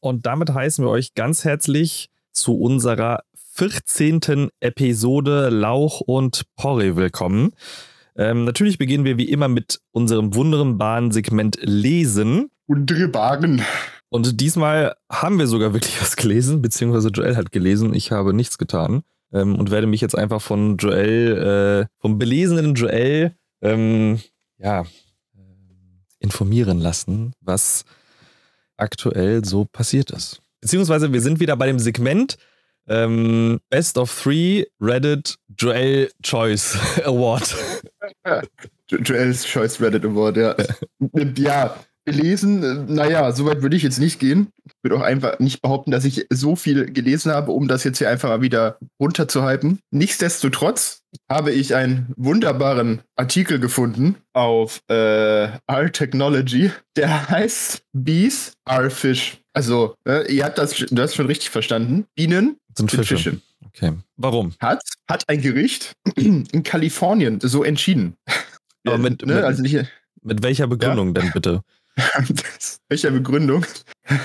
und damit heißen wir euch ganz herzlich zu unserer 14. Episode Lauch und Porre willkommen. Ähm, natürlich beginnen wir wie immer mit unserem wunderbaren Segment Lesen. Wunderbaren. Und diesmal haben wir sogar wirklich was gelesen, beziehungsweise Joel hat gelesen. Ich habe nichts getan ähm, und werde mich jetzt einfach von Joel, äh, vom belesenen Joel, ähm, ja, informieren lassen, was aktuell so passiert ist. Beziehungsweise wir sind wieder bei dem Segment ähm, Best of Three Reddit Joel Choice Award. Joel's Choice Reddit Award, ja. ja, gelesen, äh, naja, soweit würde ich jetzt nicht gehen. Ich würde auch einfach nicht behaupten, dass ich so viel gelesen habe, um das jetzt hier einfach mal wieder runterzuhypen. Nichtsdestotrotz habe ich einen wunderbaren Artikel gefunden auf äh, R Technology, der heißt Bees are Fish. Also, äh, ihr habt das, du hast schon richtig verstanden. Bienen sind Fische. Fische. Okay. Warum? Hat, hat ein Gericht in Kalifornien so entschieden. Aber mit, ne? mit, also nicht, mit welcher Begründung ja? denn bitte? Welcher Begründung?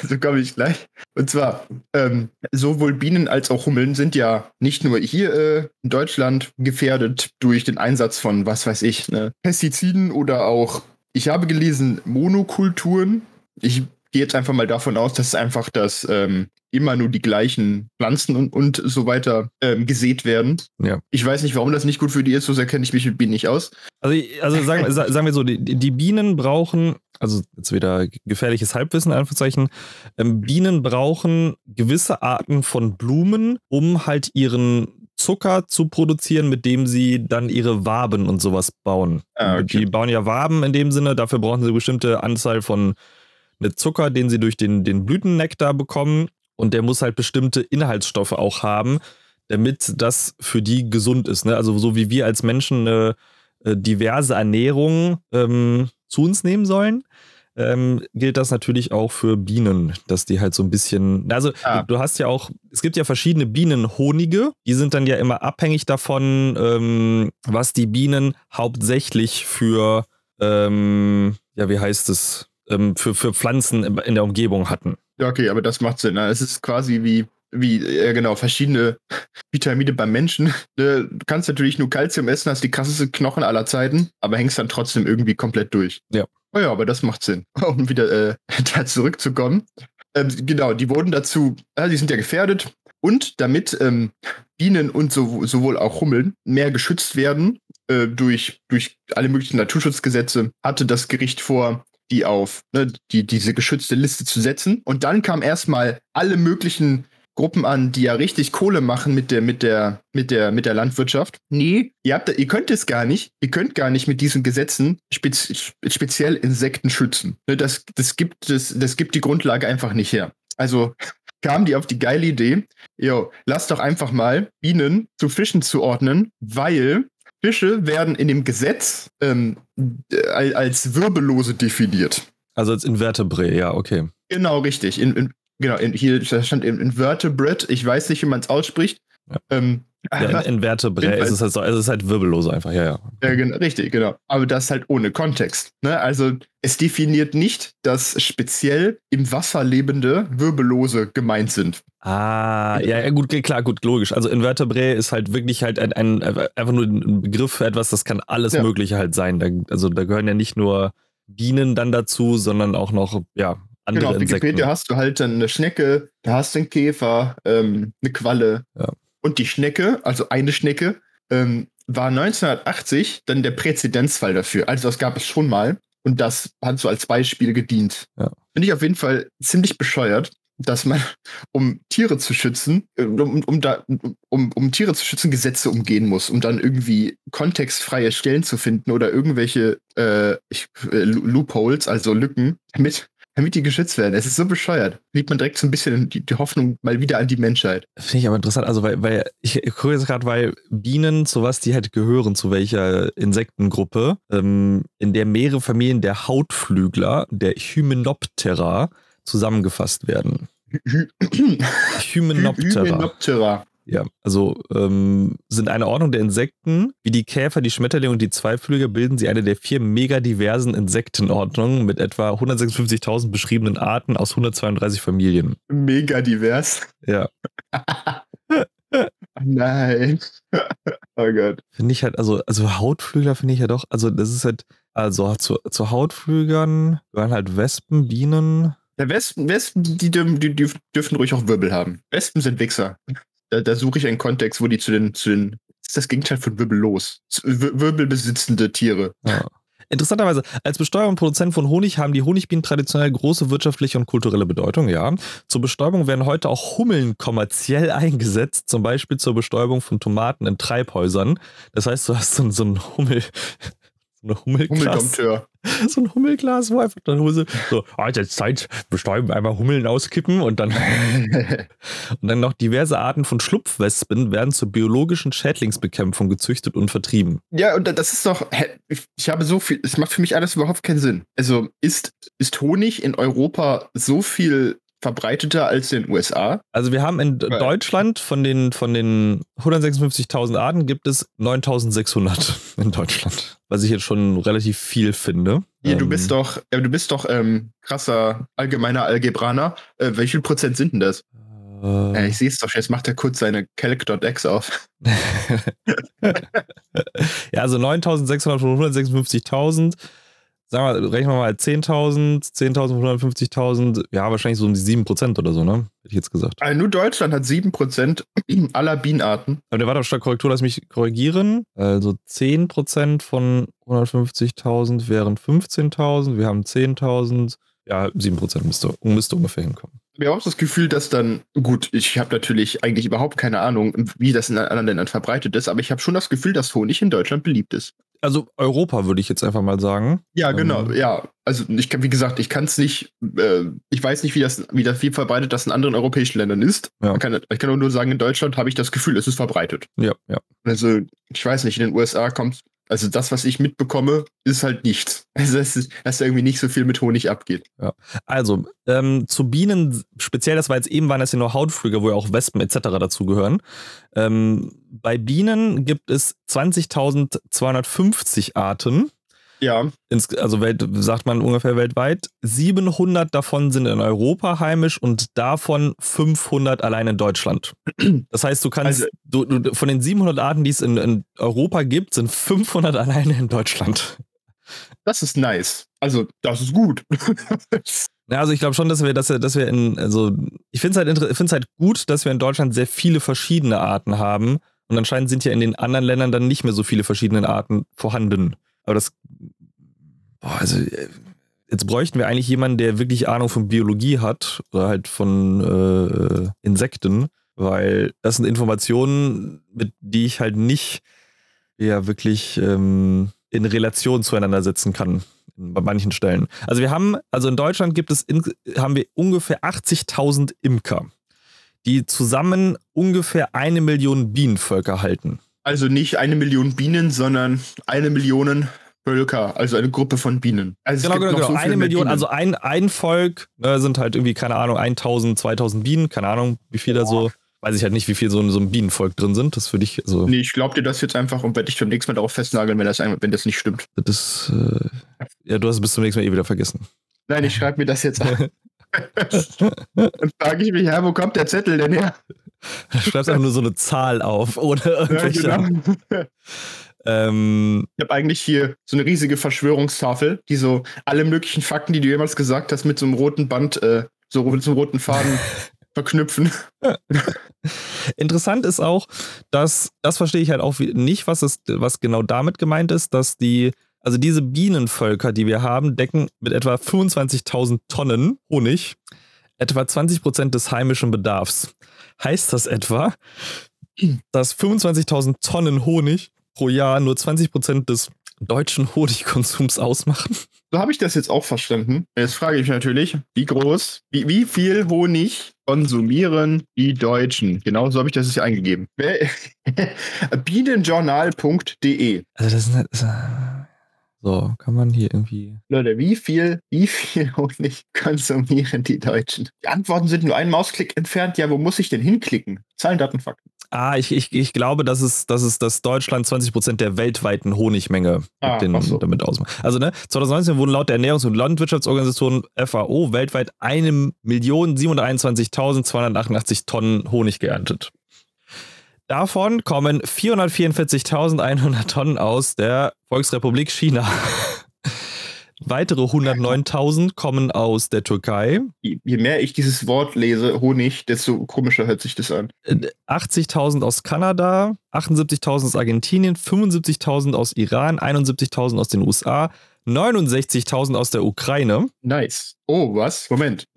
so komme ich gleich. Und zwar, ähm, sowohl Bienen als auch Hummeln sind ja nicht nur hier äh, in Deutschland gefährdet durch den Einsatz von, was weiß ich, ne, Pestiziden oder auch, ich habe gelesen, Monokulturen. Ich gehe jetzt einfach mal davon aus, dass einfach das ähm, immer nur die gleichen Pflanzen und, und so weiter ähm, gesät werden. Ja. Ich weiß nicht, warum das nicht gut für die ist, so sehr kenne ich mich mit Bienen nicht aus. Also, also sagen, sagen wir so, die, die Bienen brauchen, also jetzt wieder gefährliches Halbwissen, Anführungszeichen, ähm, Bienen brauchen gewisse Arten von Blumen, um halt ihren Zucker zu produzieren, mit dem sie dann ihre Waben und sowas bauen. Ah, okay. Die bauen ja Waben in dem Sinne, dafür brauchen sie eine bestimmte Anzahl von eine Zucker, den sie durch den, den Blütennektar bekommen und der muss halt bestimmte Inhaltsstoffe auch haben, damit das für die gesund ist. Ne? Also so wie wir als Menschen eine äh, diverse Ernährung ähm, zu uns nehmen sollen, ähm, gilt das natürlich auch für Bienen, dass die halt so ein bisschen, also du, du, hast ja auch, es gibt ja verschiedene Bienenhonige, die sind dann ja immer abhängig davon, ähm, was die Bienen hauptsächlich für, ähm, ja, wie heißt es, ähm, für, für Pflanzen in der Umgebung hatten. Ja, okay, aber das macht Sinn. Ne? Es ist quasi wie, wie äh, genau, verschiedene Vitamine beim Menschen. Ne? Du kannst natürlich nur Kalzium essen, hast die krasseste Knochen aller Zeiten, aber hängst dann trotzdem irgendwie komplett durch. Ja. Oh ja, aber das macht Sinn. Um wieder äh, da zurückzukommen. Ähm, genau, die wurden dazu, äh, die sind ja gefährdet. Und damit ähm, Bienen und so, sowohl auch Hummeln mehr geschützt werden äh, durch, durch alle möglichen Naturschutzgesetze, hatte das Gericht vor, die auf ne, die, diese geschützte Liste zu setzen. Und dann kam erstmal alle möglichen Gruppen an, die ja richtig Kohle machen mit der, mit der, mit der, mit der Landwirtschaft. Nee, ihr habt, ihr könnt es gar nicht. Ihr könnt gar nicht mit diesen Gesetzen spez, speziell Insekten schützen. Ne, das, das gibt, das, das gibt die Grundlage einfach nicht her. Also kamen die auf die geile Idee, jo, lass doch einfach mal Bienen zu Fischen zuordnen, weil Fische werden in dem Gesetz ähm, als Wirbellose definiert. Also als Invertebrate, ja, okay. Genau, richtig. In, in, genau, in, hier stand Invertebrate. Ich weiß nicht, wie man es ausspricht. Ja. Ähm, ja, in, Invertebrate ist es halt so, also es ist halt wirbellose einfach, ja, ja. ja genau, richtig, genau. Aber das halt ohne Kontext. Ne? Also es definiert nicht, dass speziell im Wasser lebende Wirbellose gemeint sind. Ah, ja, ja, gut, klar, gut, logisch. Also Invertebrate ist halt wirklich halt ein, ein einfach nur ein Begriff für etwas, das kann alles ja. Mögliche halt sein. Da, also da gehören ja nicht nur Bienen dann dazu, sondern auch noch, ja, andere genau, auf Insekten. Wikipedia hast du halt dann eine Schnecke, da hast du einen Käfer, ähm, eine Qualle. Ja. Und die Schnecke, also eine Schnecke, ähm, war 1980 dann der Präzedenzfall dafür. Also das gab es schon mal. Und das hat so als Beispiel gedient. Ja. Finde ich auf jeden Fall ziemlich bescheuert, dass man, um Tiere zu schützen, äh, um, um, da, um, um Tiere zu schützen, Gesetze umgehen muss, um dann irgendwie kontextfreie Stellen zu finden oder irgendwelche äh, ich, äh, Loopholes, also Lücken, mit damit die geschützt werden. Es ist so bescheuert. Liebt man direkt so ein bisschen die, die Hoffnung mal wieder an die Menschheit. Finde ich aber interessant, also weil, weil ich, ich gucke jetzt gerade, weil Bienen, zu was die halt gehören, zu welcher Insektengruppe, ähm, in der mehrere Familien der Hautflügler, der Hymenoptera, zusammengefasst werden. Hymenoptera. Hymenoptera. Ja, also ähm, sind eine Ordnung der Insekten. Wie die Käfer, die Schmetterlinge und die Zweiflüger bilden sie eine der vier megadiversen Insektenordnungen mit etwa 156.000 beschriebenen Arten aus 132 Familien. Megadivers. Ja. Nein. oh Gott. Finde ich halt, also, also Hautflügler finde ich ja doch, also das ist halt, also zu, zu Hautflügern gehören halt Wespen, Bienen. Ja, Wespen, Wespen die, die, die, die dürfen ruhig auch Wirbel haben. Wespen sind Wichser. Da, da suche ich einen Kontext, wo die zu den, zu den, das ist das Gegenteil von wirbellos. Wirbelbesitzende Tiere. Ja. Interessanterweise, als Bestäuber und Produzent von Honig haben die Honigbienen traditionell große wirtschaftliche und kulturelle Bedeutung, ja. Zur Bestäubung werden heute auch Hummeln kommerziell eingesetzt, zum Beispiel zur Bestäubung von Tomaten in Treibhäusern. Das heißt, du hast so, so einen Hummel, so eine Hummelglas. So ein Hummelglas, wo einfach dann Hose so, ah, jetzt Zeit, bestäuben, einmal Hummeln auskippen und dann und dann noch diverse Arten von Schlupfwespen werden zur biologischen Schädlingsbekämpfung gezüchtet und vertrieben. Ja, und das ist doch, ich habe so viel, es macht für mich alles überhaupt keinen Sinn. Also ist, ist Honig in Europa so viel verbreiteter als in den USA. Also wir haben in Weil. Deutschland von den, von den 156.000 Arten gibt es 9.600 in Deutschland, was ich jetzt schon relativ viel finde. Ja, du bist ähm. doch, ja, du bist doch ähm, krasser allgemeiner Algebraner. Äh, wie viel Prozent sind denn das? Äh, ja, ich sehe es doch, jetzt macht er kurz seine Calc.ex auf. ja, also 9.600 von 156.000 sagen wir, rechnen wir mal 10.000, 10.000, 150.000, ja, wahrscheinlich so um die 7% oder so, ne? Hätte ich jetzt gesagt. Also nur Deutschland hat 7% aller Bienenarten. Aber der war doch stark Korrektur, lass mich korrigieren. Also 10% von 150.000 wären 15.000, wir haben 10.000, ja, 7% müsste, müsste ungefähr hinkommen. Ich habe auch das Gefühl, dass dann, gut, ich habe natürlich eigentlich überhaupt keine Ahnung, wie das in anderen Ländern verbreitet ist, aber ich habe schon das Gefühl, dass Honig in Deutschland beliebt ist also Europa würde ich jetzt einfach mal sagen. Ja, genau, ähm, ja. Also ich kann, wie gesagt, ich kann es nicht, äh, ich weiß nicht, wie das, wie das viel verbreitet das in anderen europäischen Ländern ist. Ja. Kann, ich kann nur sagen, in Deutschland habe ich das Gefühl, es ist verbreitet. Ja, ja. Also, ich weiß nicht, in den USA kommt also das, was ich mitbekomme, ist halt nichts. Also dass, dass da irgendwie nicht so viel mit Honig abgeht. Ja. Also ähm, zu Bienen, speziell, das war jetzt eben, waren das ja nur Hautflüge, wo ja auch Wespen etc. dazugehören. Ähm, bei Bienen gibt es 20.250 Arten. Ja. Ins, also Welt, sagt man ungefähr weltweit. 700 davon sind in Europa heimisch und davon 500 allein in Deutschland. Das heißt, du kannst, also, du, du, von den 700 Arten, die es in, in Europa gibt, sind 500 alleine in Deutschland. Das ist nice. Also, das ist gut. Ja, also ich glaube schon, dass wir, dass wir, dass wir in, also ich finde es halt, halt gut, dass wir in Deutschland sehr viele verschiedene Arten haben. Und anscheinend sind ja in den anderen Ländern dann nicht mehr so viele verschiedene Arten vorhanden. Aber das boah, also äh, jetzt bräuchten wir eigentlich jemanden, der wirklich Ahnung von Biologie hat oder halt von äh, Insekten, weil das sind Informationen, mit die ich halt nicht ja wirklich ähm, in Relation zueinander setzen kann bei manchen Stellen. Also wir haben, also in Deutschland gibt es in, haben wir ungefähr 80.000 Imker, die zusammen ungefähr eine Million Bienenvölker halten. Also nicht eine Million Bienen, sondern eine Million Völker, also eine Gruppe von Bienen. Also genau, genau, genau. So eine Million, Bienen. also ein, ein Volk ne, sind halt irgendwie, keine Ahnung, 1000, 2000 Bienen, keine Ahnung, wie viel Boah. da so, weiß ich halt nicht, wie viel so, so ein Bienenvolk drin sind. Das würde ich so. Nee, ich glaube dir das jetzt einfach und werde dich beim nächsten Mal darauf festnageln, wenn das, wenn das nicht stimmt. Das, äh, ja, du hast es bis zum nächsten Mal eh wieder vergessen. Nein, ich schreibe mir das jetzt an. Dann frage ich mich, ja, wo kommt der Zettel denn her? Du schreibst einfach nur so eine Zahl auf, ohne irgendwelche. Ja, genau. Ähm, ich habe eigentlich hier so eine riesige Verschwörungstafel, die so alle möglichen Fakten, die du jemals gesagt hast, mit so einem roten Band, äh, so mit so einem roten Faden verknüpfen. Interessant ist auch, dass, das verstehe ich halt auch nicht, was, ist, was genau damit gemeint ist, dass die, also diese Bienenvölker, die wir haben, decken mit etwa 25.000 Tonnen Honig etwa 20% des heimischen Bedarfs. Heißt das etwa, dass 25.000 Tonnen Honig pro Jahr nur 20% des deutschen Honiggkonsums ausmachen. So habe ich das jetzt auch verstanden. Jetzt frage ich mich natürlich, wie groß, wie, wie viel Honig konsumieren die Deutschen? Genau so habe ich das jetzt eingegeben. Bienenjournal.de. Also das ist, halt, so, kann man hier irgendwie. Leute, wie viel, wie viel Honig konsumieren die Deutschen? Die Antworten sind nur einen Mausklick entfernt. Ja, wo muss ich denn hinklicken? Zahlen, Daten, Fakten. Ah, ich, ich, ich glaube, dass es, dass es dass Deutschland 20% der weltweiten Honigmenge Ah, den, so. damit ausmacht. Also, ne, 2019 wurden laut der Ernährungs- und Landwirtschaftsorganisation FAO weltweit 1.721.288 Tonnen Honig geerntet. Davon kommen 444.100 Tonnen aus der Volksrepublik China. Weitere 109.000 kommen aus der Türkei, Je, mehr ich dieses Wort lese, Honig, desto komischer hört sich das an. äh, 80.000 aus Kanada, 78.000 aus Argentinien, 75.000 aus Iran, 71.000 aus den USA, 69.000 aus der Ukraine, Nice. Oh, was? Moment.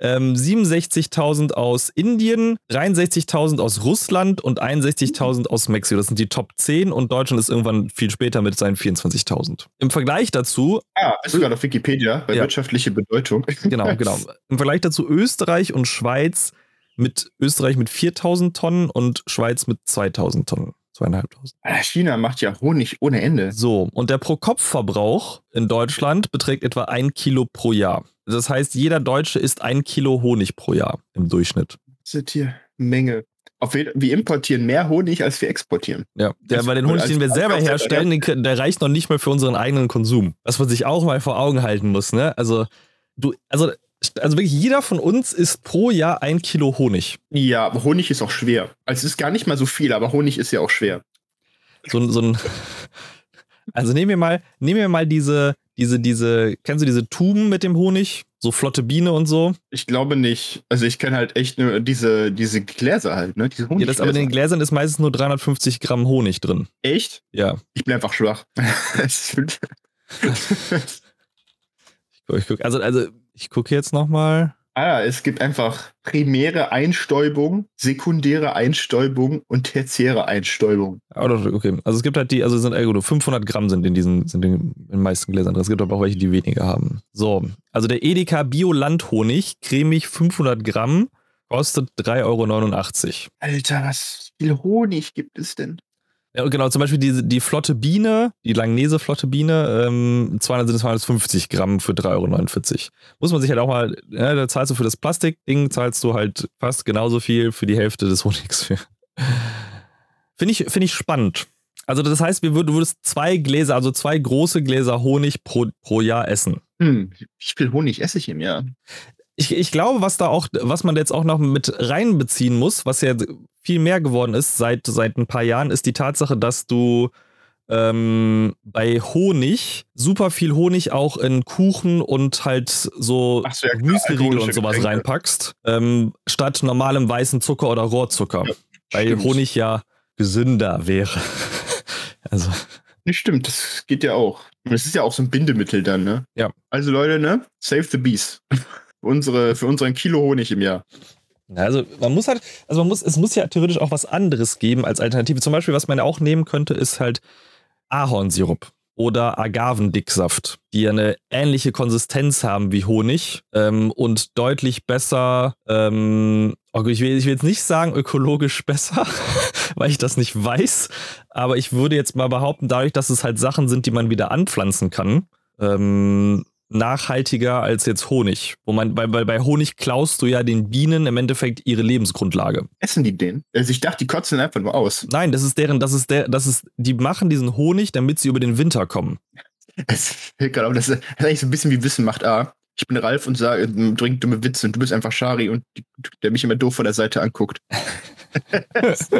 ähm, 67.000 aus Indien, 63.000 aus Russland und 61.000 aus Mexiko. Das sind die Top 10 und Deutschland ist irgendwann viel später mit seinen 24.000. Im Vergleich dazu ah, du gerade auf Wikipedia bei Ja. wirtschaftliche Bedeutung. Genau, genau. Im Vergleich dazu Österreich und Schweiz mit Österreich mit 4000 Tonnen und Schweiz mit 2000 Tonnen. Zweieinhalbtausend. Alter, China macht ja Honig ohne Ende. So, und der Pro-Kopf-Verbrauch in Deutschland beträgt etwa ein Kilo pro Jahr. Das heißt, jeder Deutsche isst ein Kilo Honig pro Jahr im Durchschnitt. Das ist hier Menge. Auf wir importieren mehr Honig, als wir exportieren. Ja, der, weil den Honig, den wir selber herstellen, den, der reicht noch nicht mal für unseren eigenen Konsum. Was man sich auch mal vor Augen halten muss, ne? Also, du, also, also wirklich jeder von uns isst pro Jahr ein Kilo Honig. Ja, aber Honig ist auch schwer. Also es ist gar nicht mal so viel, aber Honig ist ja auch schwer. so, ein- so ein. Also nehmen wir mal, nehmen wir mal diese, diese, diese, kennst du diese Tuben mit dem Honig? So flotte Biene und so. Ich glaube nicht. Also ich kenne halt echt nur diese, diese Gläser halt, ne? Diese Ja, das, aber in den. Gläsern ist meistens nur 350 Gramm Honig drin. Echt? Ja. Ich bin einfach schwach. Guck, ich guck, also, also, ich gucke jetzt nochmal. ah, es gibt einfach primäre Einstäubung, sekundäre Einstäubung und tertiäre Einstäubung. Okay, also es gibt halt die, also es sind äh, gut, 500 Gramm sind in diesen, sind in den meisten Gläsern drin. Es gibt aber auch welche, die weniger haben. So, also der Edeka Bio Landhonig, cremig 500 Gramm, kostet 3,89 Euro. Alter, was viel Honig gibt es denn? Genau, zum Beispiel die, die flotte Biene, die Langnese flotte Biene, ähm, 200 sind 250 Gramm für 3,49 Euro. Muss man sich halt auch mal, ja, da zahlst du für das Plastikding, zahlst du halt fast genauso viel für die Hälfte des Honigs. Finde ich, finde ich spannend. Also das heißt, wir würd, du würdest zwei Gläser, also zwei große Gläser Honig pro, pro Jahr essen. Hm, wie viel Honig esse ich im Jahr? Ich, ich glaube, was da auch, was man jetzt auch noch mit reinbeziehen muss, was ja viel mehr geworden ist seit, seit ein paar Jahren, ist die Tatsache, dass du ähm, bei Honig super viel Honig auch in Kuchen und halt so Ach so, ja, Müsliriegel und sowas Getränke. reinpackst, ähm, statt normalem weißen Zucker oder Rohrzucker. Ja, weil stimmt. Honig ja gesünder wäre. also, Nicht stimmt, das geht ja auch. Und es ist ja auch so ein Bindemittel dann, ne? Ja. Also Leute, ne? Save the bees. Unsere, für unseren Kilo Honig im Jahr. Ja, Also man muss halt, also man muss, es muss ja theoretisch auch was anderes geben als Alternative. Zum Beispiel, was man auch nehmen könnte, ist halt Ahornsirup oder Agavendicksaft, die eine ähnliche Konsistenz haben wie Honig ähm, und deutlich besser, ähm, okay, ich, will, ich will jetzt nicht sagen ökologisch besser, weil ich das nicht weiß, aber ich würde jetzt mal behaupten, dadurch, dass es halt Sachen sind, die man wieder anpflanzen kann, ähm, nachhaltiger als jetzt Honig. Wo man, bei, bei, bei Honig klaust du ja den Bienen im Endeffekt ihre Lebensgrundlage. Essen die den? Also ich dachte, die kotzen einfach nur aus. Nein, das ist deren, das ist der, das ist, die machen diesen Honig, damit sie über den Winter kommen. Es fällt gerade auf, das ist eigentlich so ein bisschen wie Wissen macht A. Ich bin Ralf und sage, bringt dumme Witze und du bist einfach Shari und der mich immer doof von der Seite anguckt.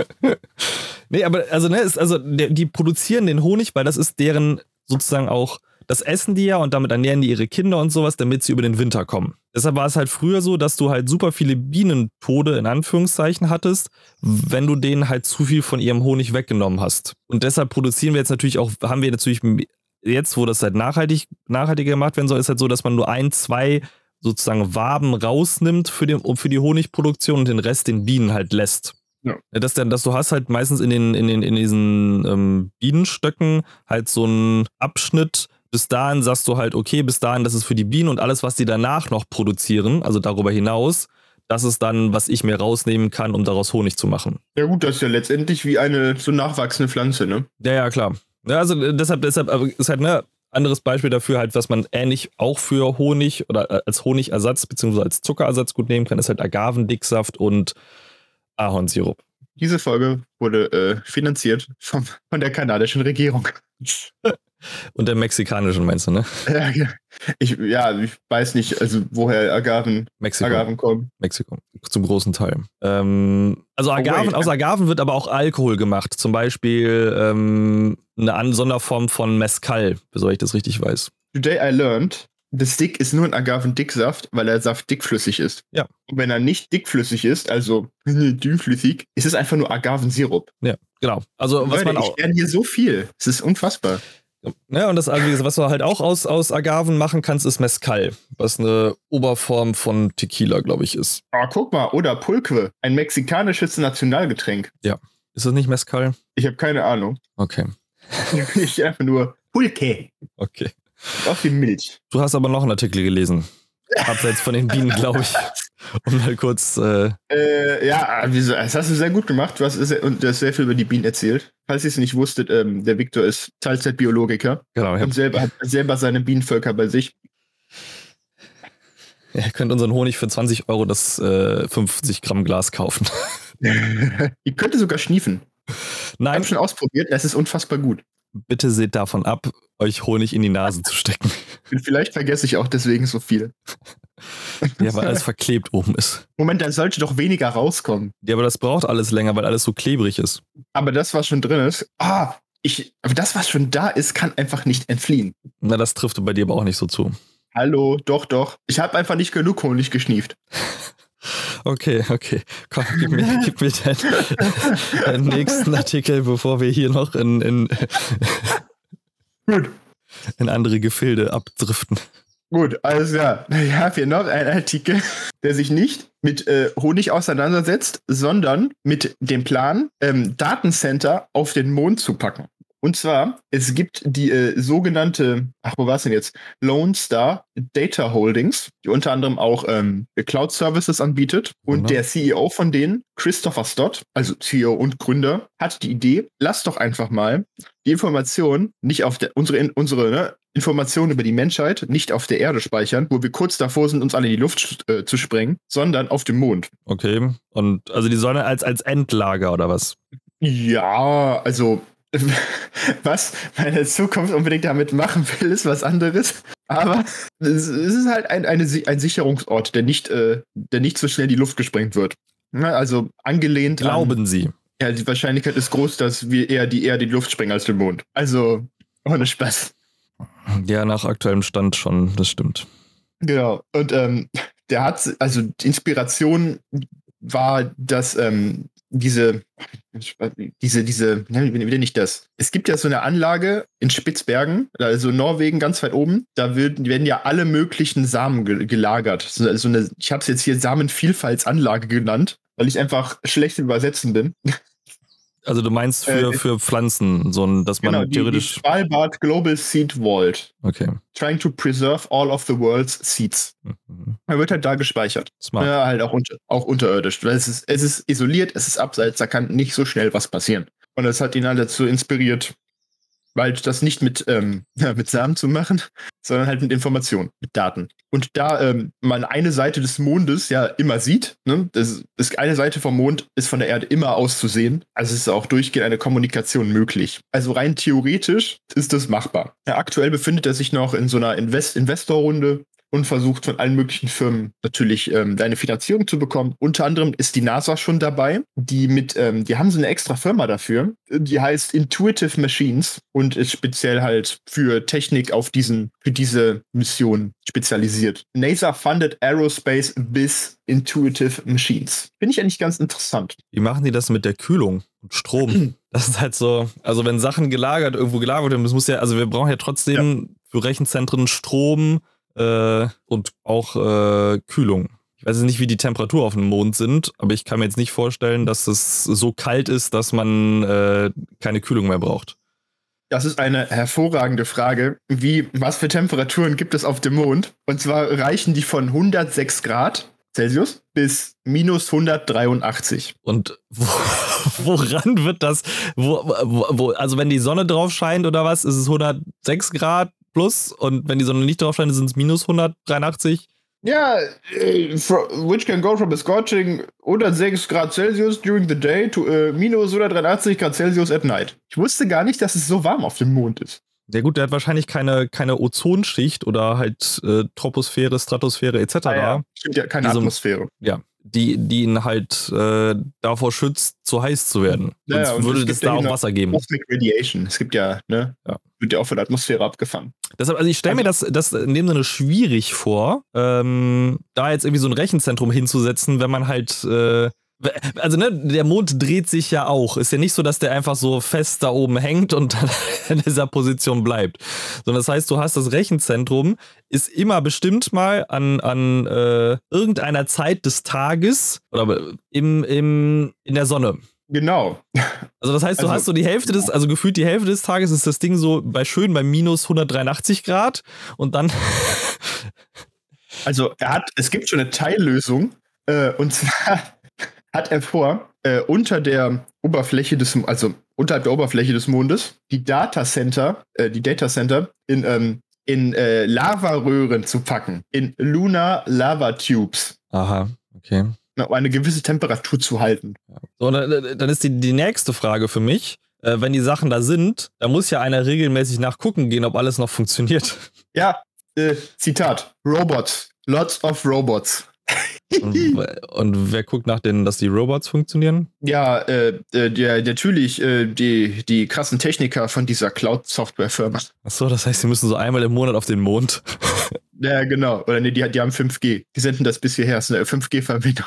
nee, aber also, ne, ist, also die produzieren den Honig, weil das ist deren sozusagen auch, das essen die ja und damit ernähren die ihre Kinder und sowas, damit sie über den Winter kommen. Deshalb war es halt früher so, dass du halt super viele Bienentode in Anführungszeichen hattest, wenn du denen halt zu viel von ihrem Honig weggenommen hast. Und deshalb produzieren wir jetzt natürlich auch, haben wir natürlich jetzt, wo das halt nachhaltig, nachhaltiger gemacht werden soll, ist halt so, dass man nur ein, zwei sozusagen Waben rausnimmt für, den, für die Honigproduktion und den Rest den Bienen halt lässt. Ja. Dass, der, dass du hast halt meistens in, den, in, den, in diesen ähm, Bienenstöcken halt so einen Abschnitt, bis dahin sagst du halt, okay, bis dahin, das ist für die Bienen und alles, was die danach noch produzieren, also darüber hinaus, das ist dann, was ich mir rausnehmen kann, um daraus Honig zu machen. Ja gut, das ist ja letztendlich wie eine so nachwachsende Pflanze, ne? Ja, ja, klar. Ja, also äh, deshalb, deshalb ist halt ne anderes Beispiel dafür halt, was man ähnlich auch für Honig oder äh, als Honigersatz beziehungsweise als Zuckerersatz gut nehmen kann, ist halt Agavendicksaft und Ahornsirup. Diese Folge wurde äh, finanziert vom, von der kanadischen Regierung. Und der mexikanischen meinst du, ne? Ja, ja. Ich, ja, ich weiß nicht, also woher Agaven, Mexiko. Agaven kommen. Mexiko. Zum großen Teil. Ähm, also Agaven, wait. aus Agaven wird aber auch Alkohol gemacht. Zum Beispiel ähm, eine Sonderform von Mezcal, so ich das richtig weiß. Today I learned, the stick ist nur ein Agaven-Dicksaft, weil der Saft dickflüssig ist. Ja. Und wenn er nicht dickflüssig ist, also dünnflüssig, ist es einfach nur Agavensirup. Genau. Also was Leute, man auch. ich lerne hier so viel. Es ist unfassbar. Ja, und das, also, was du halt auch aus, aus Agaven machen kannst, ist Mezcal, was eine Oberform von Tequila, glaube ich, ist. Ah, guck mal, oder Pulque, ein mexikanisches Nationalgetränk. Ist das nicht Mezcal? Ich habe keine Ahnung. Okay. ich einfach nur Pulque. Okay. Auch wie Milch. Du hast aber noch einen Artikel gelesen. Abseits von den Bienen, glaube ich. Um mal kurz. Äh, Äh, ja, das hast du sehr gut gemacht. Du hast sehr, und du hast sehr viel über die Bienen erzählt. Falls ihr es nicht wusstet, ähm, der Viktor ist Teilzeitbiologiker genau, ich hab, und selber hat selber seine Bienenvölker bei sich. ihr könnt unseren Honig für 20 Euro das äh, 50 Gramm Glas kaufen. Ihr könnte sogar schniefen. Ich Nein, habe schon ausprobiert, es ist unfassbar gut. Bitte seht davon ab, euch Honig in die Nase zu stecken. Und vielleicht vergesse ich auch deswegen so viel. Ja, weil alles verklebt oben ist. Moment, dann sollte doch weniger rauskommen. Ja, aber das braucht alles länger, weil alles so klebrig ist. Aber das, was schon drin ist, ah, ich, aber das, was schon da ist, kann einfach nicht entfliehen. Na, das trifft bei dir aber auch nicht so zu. Hallo, doch, doch. Ich habe einfach nicht genug Honig geschnieft. Okay, okay. Komm, gib mir, gib mir den, den nächsten Artikel, bevor wir hier noch in, in, Gut. in andere Gefilde abdriften. Gut, also ja, ich habe hier noch einen Artikel, der sich nicht mit äh, Honig auseinandersetzt, sondern mit dem Plan, ähm, Datencenter auf den Mond zu packen. Und zwar, es gibt die äh, sogenannte, ach, wo war es denn jetzt? Lone Star Data Holdings, die unter anderem auch ähm, Cloud Services anbietet. Und Genau. der CEO von denen, Christopher Stott, also CEO und Gründer, hat die Idee, lass doch einfach mal die Information nicht auf der, unsere, unsere ne, Informationen über die Menschheit nicht auf der Erde speichern, wo wir kurz davor sind, uns alle in die Luft äh, zu sprengen, sondern auf dem Mond. Okay. Und also die Sonne als, als Endlager oder was? Ja, also was meine Zukunft unbedingt damit machen will, ist was anderes. Aber es, ist halt ein, eine, ein Sicherungsort, der nicht, äh, der nicht so schnell in die Luft gesprengt wird. Na, also angelehnt an, Glauben Sie. ja, die Wahrscheinlichkeit ist groß, dass wir eher die Erde in die Luft sprengen als den Mond. Also ohne Spaß. Ja, nach aktuellem Stand schon, das stimmt. Genau. Und ähm, der hat, also die Inspiration war, dass ähm, diese, diese, diese, ne, wie nicht das. Es gibt ja so eine Anlage in Spitzbergen, also Norwegen ganz weit oben. Da wird, werden ja alle möglichen Samen ge gelagert. So, so eine, ich habe es jetzt hier Samenvielfaltsanlage genannt, weil ich einfach schlecht im Übersetzen bin. Also du meinst für, Äh, für Pflanzen, so ein, dass man Genau, die, die theoretisch. Svalbard Global Seed Vault. okay. Trying to preserve all of the world's seeds. Mhm. Er wird halt da gespeichert. Smart. Ja, halt auch, unter, auch unterirdisch. Weil es ist, es ist isoliert, es ist abseits, da kann nicht so schnell was passieren. Und das hat ihn halt dazu inspiriert, halt das nicht mit, ähm, mit Samen zu machen, sondern halt mit Informationen, mit Daten. Und da ähm, man eine Seite des Mondes ja immer sieht, ne, das, das eine Seite vom Mond ist von der Erde immer auszusehen, also ist auch durchgehend eine Kommunikation möglich. Also rein theoretisch ist das machbar. Ja, aktuell befindet er sich noch in so einer Invest Investorrunde und versucht von allen möglichen Firmen natürlich ähm, eine Finanzierung zu bekommen. Unter anderem ist die NASA schon dabei, die mit, ähm, die haben so eine extra Firma dafür, die heißt Intuitive Machines und ist speziell halt für Technik auf diesen, für diese Mission spezialisiert. NASA funded Aerospace bis Intuitive Machines. Finde ich eigentlich ganz interessant. Wie machen die das mit der Kühlung und Strom? Das ist halt so, also wenn Sachen gelagert, irgendwo gelagert werden, das muss ja, also wir brauchen ja trotzdem für Rechenzentren Strom äh, und auch äh, Kühlung. Ich weiß jetzt nicht, wie die Temperatur auf dem Mond sind, aber ich kann mir jetzt nicht vorstellen, dass es so kalt ist, dass man äh, keine Kühlung mehr braucht. Das ist eine hervorragende Frage. Wie, was für Temperaturen gibt es auf dem Mond? Und zwar reichen die von 106 Grad Celsius bis minus 183. Und wo, woran wird das, wo, wo, wo, also wenn die Sonne drauf scheint oder was, ist es 106 Grad plus und wenn die Sonne nicht drauf scheint, sind es minus 183. Ja, äh, which can go from a scorching 106 Grad Celsius during the day to äh, minus 183 Grad Celsius at night. Ich wusste gar nicht, dass es so warm auf dem Mond ist. Ja gut, der hat wahrscheinlich keine, keine Ozonschicht oder halt äh, Troposphäre, Stratosphäre etc. Ah, ja. Stimmt ja, keine Also- Atmosphäre. Ja, die, die ihn halt äh, davor schützt, zu heiß zu werden. Ja, ja, Sonst und würde es das gibt ja da auch Wasser geben. Cosmic Radiation. Es gibt ja, ne? Ja. Wird ja auch von der Atmosphäre abgefangen. Deshalb, also ich stelle mir das, das in dem Sinne schwierig vor, ähm, da jetzt irgendwie so ein Rechenzentrum hinzusetzen, wenn man halt, äh, also ne, der Mond dreht sich ja auch. Ist ja nicht so, dass der einfach so fest da oben hängt und dann in dieser Position bleibt. Sondern das heißt, du hast das Rechenzentrum, ist immer bestimmt mal an, an äh, irgendeiner Zeit des Tages oder im, im, in der Sonne. Genau. Also das heißt, du Also- hast so die Hälfte des, also gefühlt die Hälfte des Tages ist das Ding so bei schön bei minus 183 Grad und dann Also er hat, es gibt schon eine Teillösung, äh, und zwar hat er vor, äh, unter der Oberfläche des, also unterhalb der Oberfläche des Mondes, die Datacenter, äh, die Datacenter in, ähm, in äh, Lavaröhren zu packen, in Lunar Lava Tubes, Aha, okay. um eine gewisse Temperatur zu halten. So, dann ist die, die nächste Frage für mich. Äh, wenn die Sachen da sind, da muss ja einer regelmäßig nachgucken gehen, ob alles noch funktioniert. Ja, äh, Zitat: Robots, lots of robots. Und, und wer guckt nach denen, dass die Robots funktionieren? Ja, äh, äh, der, natürlich äh, die, die krassen Techniker von dieser Cloud-Software-Firma. Achso, das heißt, sie müssen so einmal im Monat auf den Mond. Ja, genau. Oder nee, die, die haben 5G. Die senden das bis hierher. Das ist eine 5G-Verbindung.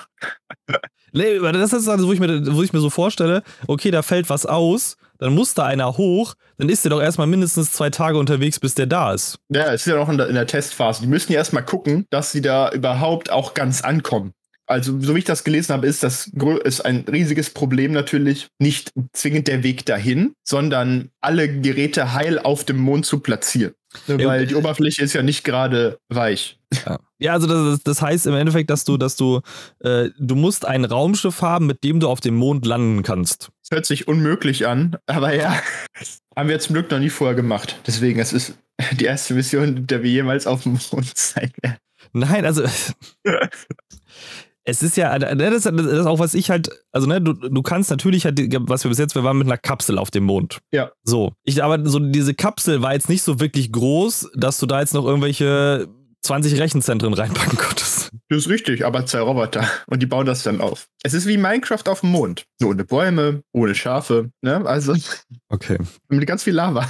Nee, aber das ist also, wo ich, mir, wo ich mir so vorstelle, okay, da fällt was aus, dann muss da einer hoch, dann ist der doch erstmal mindestens zwei Tage unterwegs, bis der da ist. Ja, es ist ja noch in der, in der Testphase. Die müssen ja erstmal gucken, dass sie da überhaupt auch ganz ankommen. Also, so wie ich das gelesen habe, ist das ist ein riesiges Problem natürlich nicht zwingend der Weg dahin, sondern alle Geräte heil auf dem Mond zu platzieren. Ne, Ja, Weil die Oberfläche ist ja nicht gerade weich. Ja, ja also das, das heißt im Endeffekt, dass du, dass du, äh, du musst ein Raumschiff haben, mit dem du auf dem Mond landen kannst. Hört sich unmöglich an, aber ja, haben wir zum Glück noch nie vorher gemacht. Deswegen, es ist die erste Mission, in der wir jemals auf dem Mond sein werden. Nein, also es ist ja, ne, das, ist auch was ich halt, also ne, du, du kannst natürlich halt, was wir bis jetzt, wir waren mit einer Kapsel auf dem Mond. Ja. So, ich aber so diese Kapsel war jetzt nicht so wirklich groß, dass du da jetzt noch irgendwelche 20 Rechenzentren reinpacken konntest. Das ist richtig, aber zwei Roboter. Und die bauen das dann auf. Es ist wie Minecraft auf dem Mond. Nur ohne Bäume, ohne Schafe, ne? Also Okay. mit ganz viel Lava.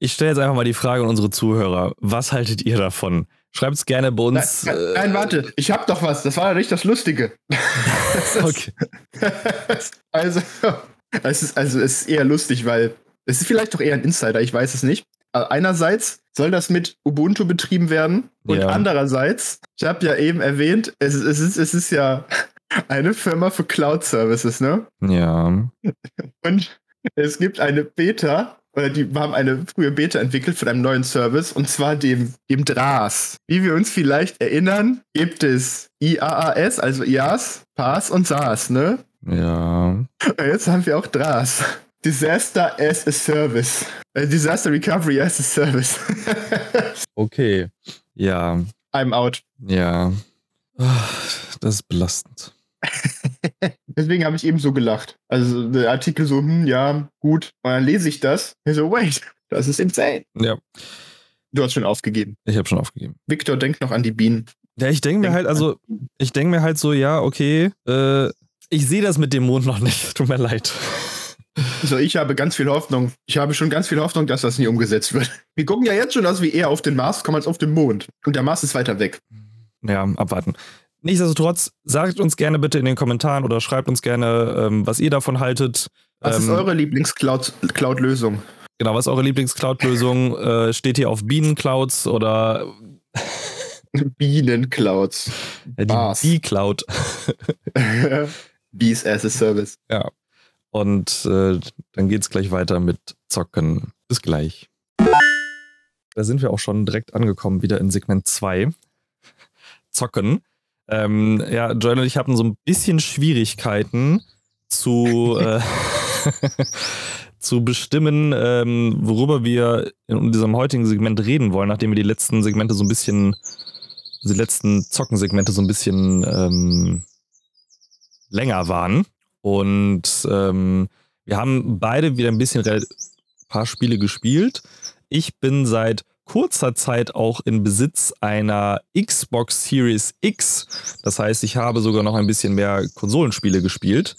Ich stelle jetzt einfach mal die Frage an unsere Zuhörer. Was haltet ihr davon? Schreibt es gerne bei uns. nein, äh, nein, warte, ich hab doch was. Das war ja nicht das Lustige. Okay. also, es ist, also, es ist eher lustig, weil es ist vielleicht doch eher ein Insider, ich weiß es nicht. Aber einerseits soll das mit Ubuntu betrieben werden und Ja. andererseits, ich habe ja eben erwähnt, es, ist- es, ist, es ist ja eine Firma für Cloud Services, ne? Ja. Und es gibt eine Beta, oder die haben eine frühe Beta entwickelt von einem neuen Service, und zwar dem, dem DRAS. Wie wir uns vielleicht erinnern, gibt es IAAS, also IaaS, PaaS und SaaS, ne? Ja. Und jetzt haben wir auch DRAS. Disaster as a Service. Äh, Disaster Recovery as a Service. Okay. Ja. I'm out. Ja. Ah, Das ist belastend. Deswegen habe ich eben so gelacht. Also der Artikel so, hm, ja, gut. Und dann lese ich das. Ich so, wait, das ist insane. Ja, Du hast schon aufgegeben. ich habe schon aufgegeben. Victor, denk noch an die Bienen. Ja, ich denke mir halt, also, ich denke mir halt so, ja, okay, äh, ich sehe das mit dem Mond noch nicht. Tut mir leid. Also ich habe ganz viel Hoffnung. Ich habe schon ganz viel Hoffnung, dass das nie umgesetzt wird. Wir gucken ja jetzt schon, dass wir eher auf den Mars kommen als auf den Mond. Und der Mars ist weiter weg. Ja, abwarten. Nichtsdestotrotz, sagt uns gerne bitte in den Kommentaren oder schreibt uns gerne, ähm, was ihr davon haltet. Was ist Ähm, eure Lieblings-Cloud-Lösung? Genau, was ist eure Lieblings-Cloud-Lösung? äh, steht ihr auf Bienenclouds oder Bienen-Clouds. die? Bee-Cloud? Bees as a Service. Und äh, dann geht's gleich weiter mit Zocken. Bis gleich. Da sind wir auch schon direkt angekommen, wieder in Segment 2. Zocken. Ähm, ja, Joel und ich hatten so ein bisschen Schwierigkeiten zu, äh, zu bestimmen, ähm, worüber wir in diesem heutigen Segment reden wollen, nachdem wir die letzten Segmente so ein bisschen die letzten Zockensegmente so ein bisschen ähm, länger waren. Und ähm, wir haben beide wieder ein bisschen ein paar Spiele gespielt. Ich bin seit kurzer Zeit auch in Besitz einer Xbox Series X. Das heißt, ich habe sogar noch ein bisschen mehr Konsolenspiele gespielt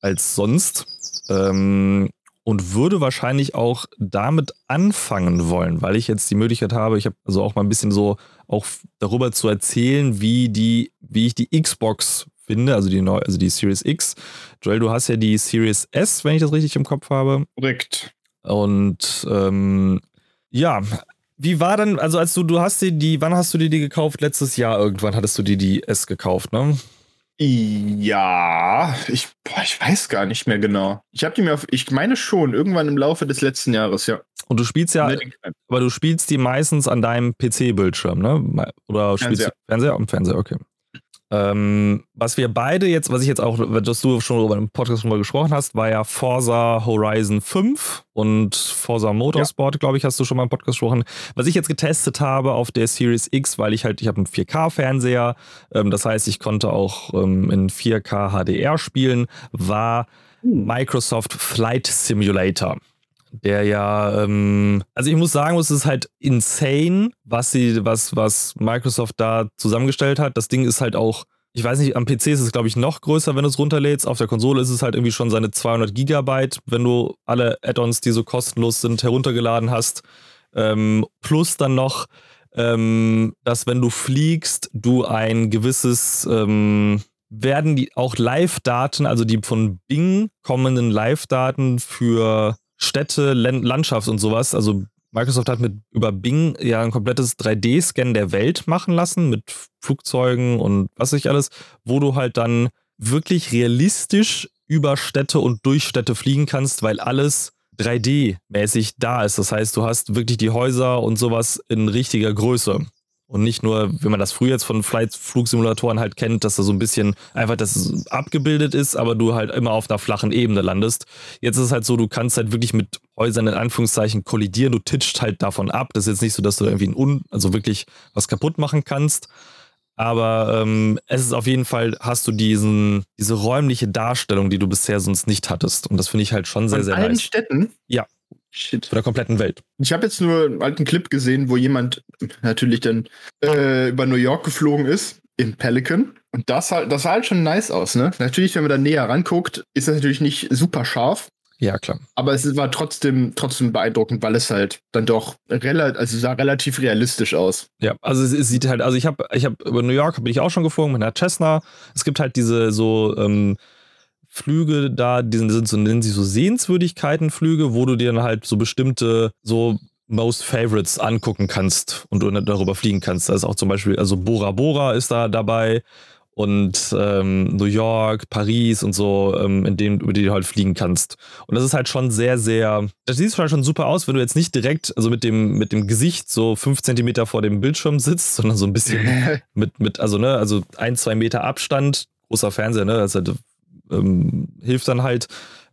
als sonst. Ähm, und würde wahrscheinlich auch damit anfangen wollen, weil ich jetzt die Möglichkeit habe, ich habe also auch mal ein bisschen so auch darüber zu erzählen, wie die, wie ich die Xbox finde, also die neue, also die Series X. Joel, du hast ja die Series S, wenn ich das richtig im Kopf habe. Korrekt. Und ähm, ja, wie war dann, also als du, du hast dir die, wann hast du dir die gekauft? Letztes Jahr irgendwann hattest du dir die S gekauft, ne? Ja, ich, boah, ich weiß gar nicht mehr genau. Ich habe die mir auf, ich meine schon, irgendwann im Laufe des letzten Jahres, ja. Und du spielst ja, aber du spielst die meistens an deinem PC-Bildschirm, ne? Oder spielst Fernseher. du Fernseher? Am Fernseher, okay. Ähm, was wir beide jetzt, was ich jetzt auch, dass du schon über den Podcast schon mal gesprochen hast, war ja Forza Horizon 5 und Forza Motorsport, ja. glaube ich, hast du schon mal im Podcast gesprochen. Was ich jetzt getestet habe auf der Series X, weil ich halt, ich habe einen 4K-Fernseher, ähm, das heißt, ich konnte auch ähm, in 4K HDR spielen, war hm. Microsoft Flight Simulator der ja, ähm, also ich muss sagen, es ist halt insane, was sie, was, was Microsoft da zusammengestellt hat. Das Ding ist halt auch, ich weiß nicht, am PC ist es glaube ich noch größer, wenn du es runterlädst. Auf der Konsole ist es halt irgendwie schon seine 200 Gigabyte, wenn du alle Add-ons, die so kostenlos sind, heruntergeladen hast. Ähm, plus dann noch, ähm, dass wenn du fliegst, du ein gewisses ähm, werden die auch Live-Daten, also die von Bing kommenden Live-Daten für Städte, Landschaft und sowas. Also Microsoft hat mit über Bing ja ein komplettes 3D-Scan der Welt machen lassen mit Flugzeugen und was ich alles, wo du halt dann wirklich realistisch über Städte und durch Städte fliegen kannst, weil alles 3D-mäßig da ist. Das heißt, du hast wirklich die Häuser und sowas in richtiger Größe. Und nicht nur, wenn man das früher jetzt von Flight-Flugsimulatoren halt kennt, dass da so ein bisschen einfach das abgebildet ist, aber du halt immer auf einer flachen Ebene landest. Jetzt ist es halt so, du kannst halt wirklich mit Häusern in Anführungszeichen kollidieren, du titscht halt davon ab. Das ist jetzt nicht so, dass du irgendwie ein Un also wirklich was kaputt machen kannst. Aber ähm, es ist auf jeden Fall, hast du diesen, diese räumliche Darstellung, die du bisher sonst nicht hattest. Und das finde ich halt schon sehr, sehr allen nice. Städten? Ja. Shit. Von der kompletten Welt. Ich habe jetzt nur einen alten Clip gesehen, wo jemand natürlich dann äh, über New York geflogen ist, in Pelican. Und das, halt, das sah halt schon nice aus, ne? Natürlich, wenn man da näher ranguckt, ist das natürlich nicht super scharf. Ja, klar. Aber es war trotzdem, trotzdem beeindruckend, weil es halt dann doch relativ, also sah relativ realistisch aus. Ja, also es, es sieht halt, also ich habe, ich habe über New York bin ich auch schon geflogen mit einer Cessna. Es gibt halt diese so ähm, Flüge da, die sind, so, nennen sie so Sehenswürdigkeitenflüge, wo du dir dann halt so bestimmte, so Most Favorites angucken kannst und du darüber fliegen kannst. Da ist auch zum Beispiel, also Bora Bora ist da dabei und ähm, New York, Paris und so, ähm, in denen, über die du halt fliegen kannst. Und das ist halt schon sehr, sehr, das sieht schon super aus, wenn du jetzt nicht direkt, also mit dem, mit dem Gesicht so fünf Zentimeter vor dem Bildschirm sitzt, sondern so ein bisschen mit, mit, also, ne, also ein, zwei Meter Abstand, großer Fernseher, ne, also ähm, hilft dann halt,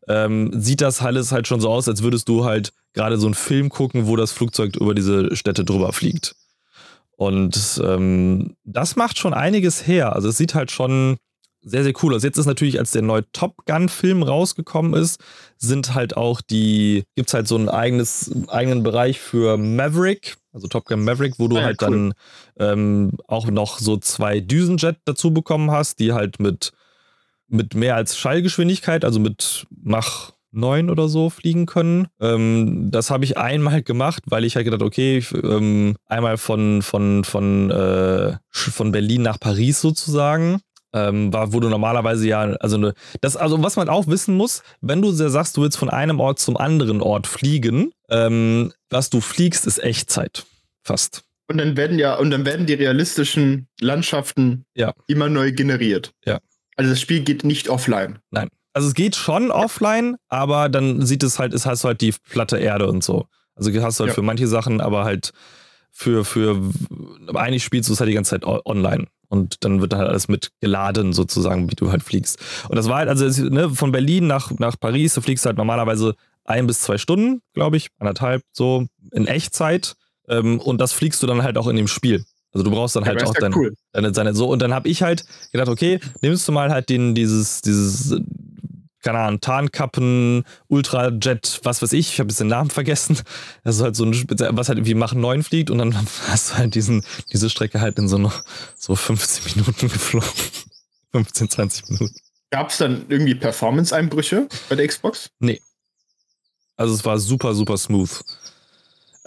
ähm, sieht das alles halt schon so aus, als würdest du halt gerade so einen Film gucken, wo das Flugzeug über diese Städte drüber fliegt. Und ähm, das macht schon einiges her. Also es sieht halt schon sehr, sehr cool aus. Jetzt ist natürlich, als der neue Top Gun-Film rausgekommen ist, sind halt auch die, gibt es halt so einen eigenes, eigenen Bereich für Maverick, also Top Gun Maverick, wo du ah ja, halt cool. dann ähm, auch noch so zwei Düsenjet dazu bekommen hast, die halt mit mit mehr als Schallgeschwindigkeit, also mit Mach 9 oder so fliegen können. Ähm, das habe ich einmal gemacht, weil ich halt gedacht, okay, ich, ähm, einmal von, von, von, äh, von Berlin nach Paris sozusagen. Ähm, war, wo du normalerweise ja, also ne, das, also was man auch wissen muss, wenn du sagst, du willst von einem Ort zum anderen Ort fliegen, ähm, was du fliegst, ist Echtzeit. Fast. Und dann werden ja, und dann werden die realistischen Landschaften ja. immer neu generiert. Ja. Also das Spiel geht nicht offline. Nein. Also es geht schon offline, aber dann sieht es halt, es hast halt die platte Erde und so. Also hast du halt ja. für manche Sachen, aber halt für, für eigentlich spielst du es halt die ganze Zeit online. Und dann wird halt alles mit geladen, sozusagen, wie du halt fliegst. Und das war halt, also ne, von Berlin nach, nach Paris, du fliegst halt normalerweise ein bis zwei Stunden, glaube ich, anderthalb, so in Echtzeit. Ähm, und das fliegst du dann halt auch in dem Spiel. Also du brauchst dann halt auch deine, cool. deine, deine, so und dann habe ich halt gedacht, okay, nimmst du mal halt den dieses dieses keine Ahnung, Tarnkappen, Ultrajet, was weiß ich, ich habe jetzt den Namen vergessen. Das ist halt so ein, was halt irgendwie Mach 9 fliegt und dann hast du halt diesen, diese Strecke halt in so, noch, so 15 Minuten geflogen. 15, 20 Minuten. Gab es dann irgendwie Performance-Einbrüche bei der Xbox? Nee. Also es war super, super smooth.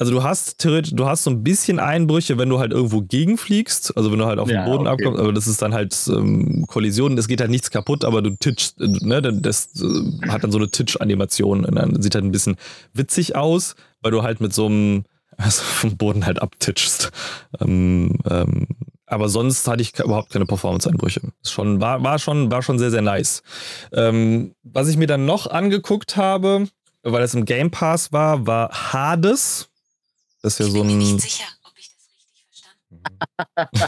Also du hast theoretisch, du hast so ein bisschen Einbrüche, wenn du halt irgendwo gegenfliegst, also wenn du halt auf ja, den Boden okay. abkommst, aber das ist dann halt ähm, Kollision, es geht halt nichts kaputt, aber du titschst, äh, ne, das äh, hat dann so eine Titch-Animation und dann sieht halt ein bisschen witzig aus, weil du halt mit so einem also vom Boden halt abtitschst. Ähm, ähm, aber sonst hatte ich überhaupt keine Performance-Einbrüche. Schon, war, war, schon, war schon sehr, sehr nice. Ähm, was ich mir dann noch angeguckt habe, weil es im Game Pass war, war Hades. Das ist ja ich so ein. Ich bin mir nicht sicher, ob ich das richtig verstanden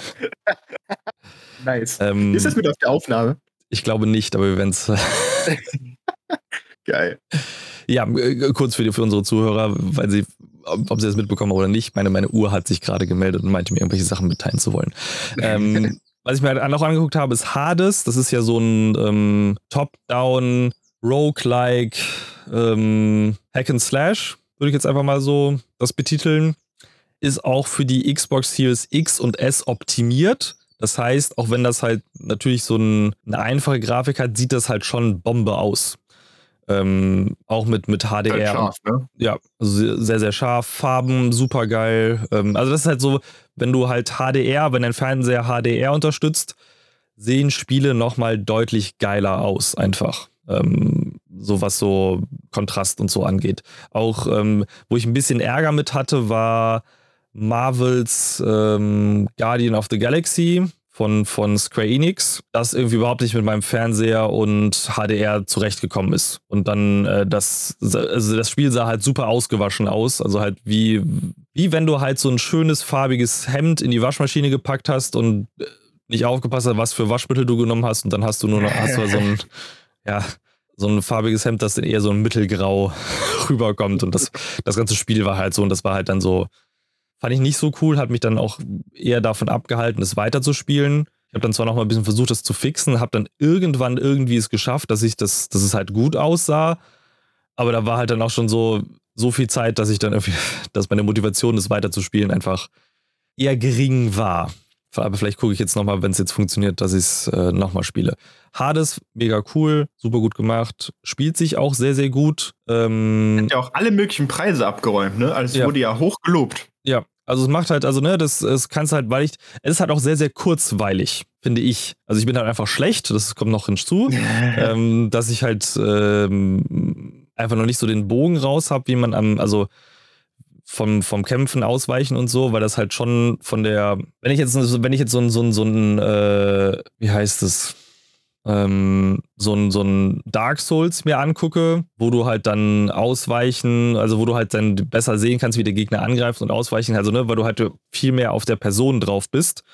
Nice. Ähm, ist das mit auf der Aufnahme? Ich glaube nicht, aber wir werden es. Geil. Ja, äh, kurz für, die, für unsere Zuhörer, weil sie, ob sie das mitbekommen oder nicht, meine, meine Uhr hat sich gerade gemeldet und meinte mir irgendwelche Sachen mitteilen zu wollen. ähm, was ich mir halt noch angeguckt habe, ist Hades. Das ist ja so ein ähm, Top-Down, Roguelike, ähm, Hack and Slash würde ich jetzt einfach mal so das betiteln, ist auch für die Xbox Series X und S optimiert. Das heißt, auch wenn das halt natürlich so ein, eine einfache Grafik hat, sieht das halt schon Bombe aus. Ähm, auch mit, mit HDR. Halt scharf, ne? Ja, also sehr, sehr scharf. Farben super geil. Ähm, also, das ist halt so, wenn du halt HDR, wenn dein Fernseher HDR unterstützt, sehen Spiele nochmal deutlich geiler aus, einfach. Ähm, so was so Kontrast und so angeht. Auch ähm, wo ich ein bisschen Ärger mit hatte, war Marvels ähm, Guardian of the Galaxy von, von Square Enix, das irgendwie überhaupt nicht mit meinem Fernseher und HDR zurechtgekommen ist. Und dann äh, das, also das Spiel sah halt super ausgewaschen aus. Also halt wie, wie wenn du halt so ein schönes farbiges Hemd in die Waschmaschine gepackt hast und äh, nicht aufgepasst hast, was für Waschmittel du genommen hast und dann hast du nur noch hast du so ein ja, so ein farbiges Hemd, das dann eher so ein mittelgrau rüberkommt. Und das, das ganze Spiel war halt so und das war halt dann so, fand ich nicht so cool, hat mich dann auch eher davon abgehalten, es weiterzuspielen. Ich habe dann zwar noch mal ein bisschen versucht, das zu fixen, habe dann irgendwann irgendwie es geschafft, dass ich das, dass es halt gut aussah. Aber da war halt dann auch schon so, so viel Zeit, dass ich dann irgendwie, dass meine Motivation, das weiterzuspielen, einfach eher gering war. Aber vielleicht gucke ich jetzt nochmal, wenn es jetzt funktioniert, dass ich es äh, nochmal spiele. Hades, mega cool, super gut gemacht, spielt sich auch sehr, sehr gut. Ähm, Hat ja auch alle möglichen Preise abgeräumt, ne? Also es ja. wurde ja hoch gelobt. Ja, also es macht halt, also ne, das, das kannst halt, weil ich, es ist halt auch sehr, sehr kurzweilig, finde ich. Also ich bin halt einfach schlecht, das kommt noch hinzu, ähm, dass ich halt ähm, einfach noch nicht so den Bogen raus habe, wie man am, also vom, vom Kämpfen ausweichen und so, weil das halt schon von der, wenn ich jetzt, wenn ich jetzt so ein, so ein, so ein äh, wie heißt es, ähm, so ein, so ein Dark Souls mir angucke, wo du halt dann ausweichen, also wo du halt dann besser sehen kannst, wie der Gegner angreift und ausweichen, also ne, weil du halt viel mehr auf der Person drauf bist.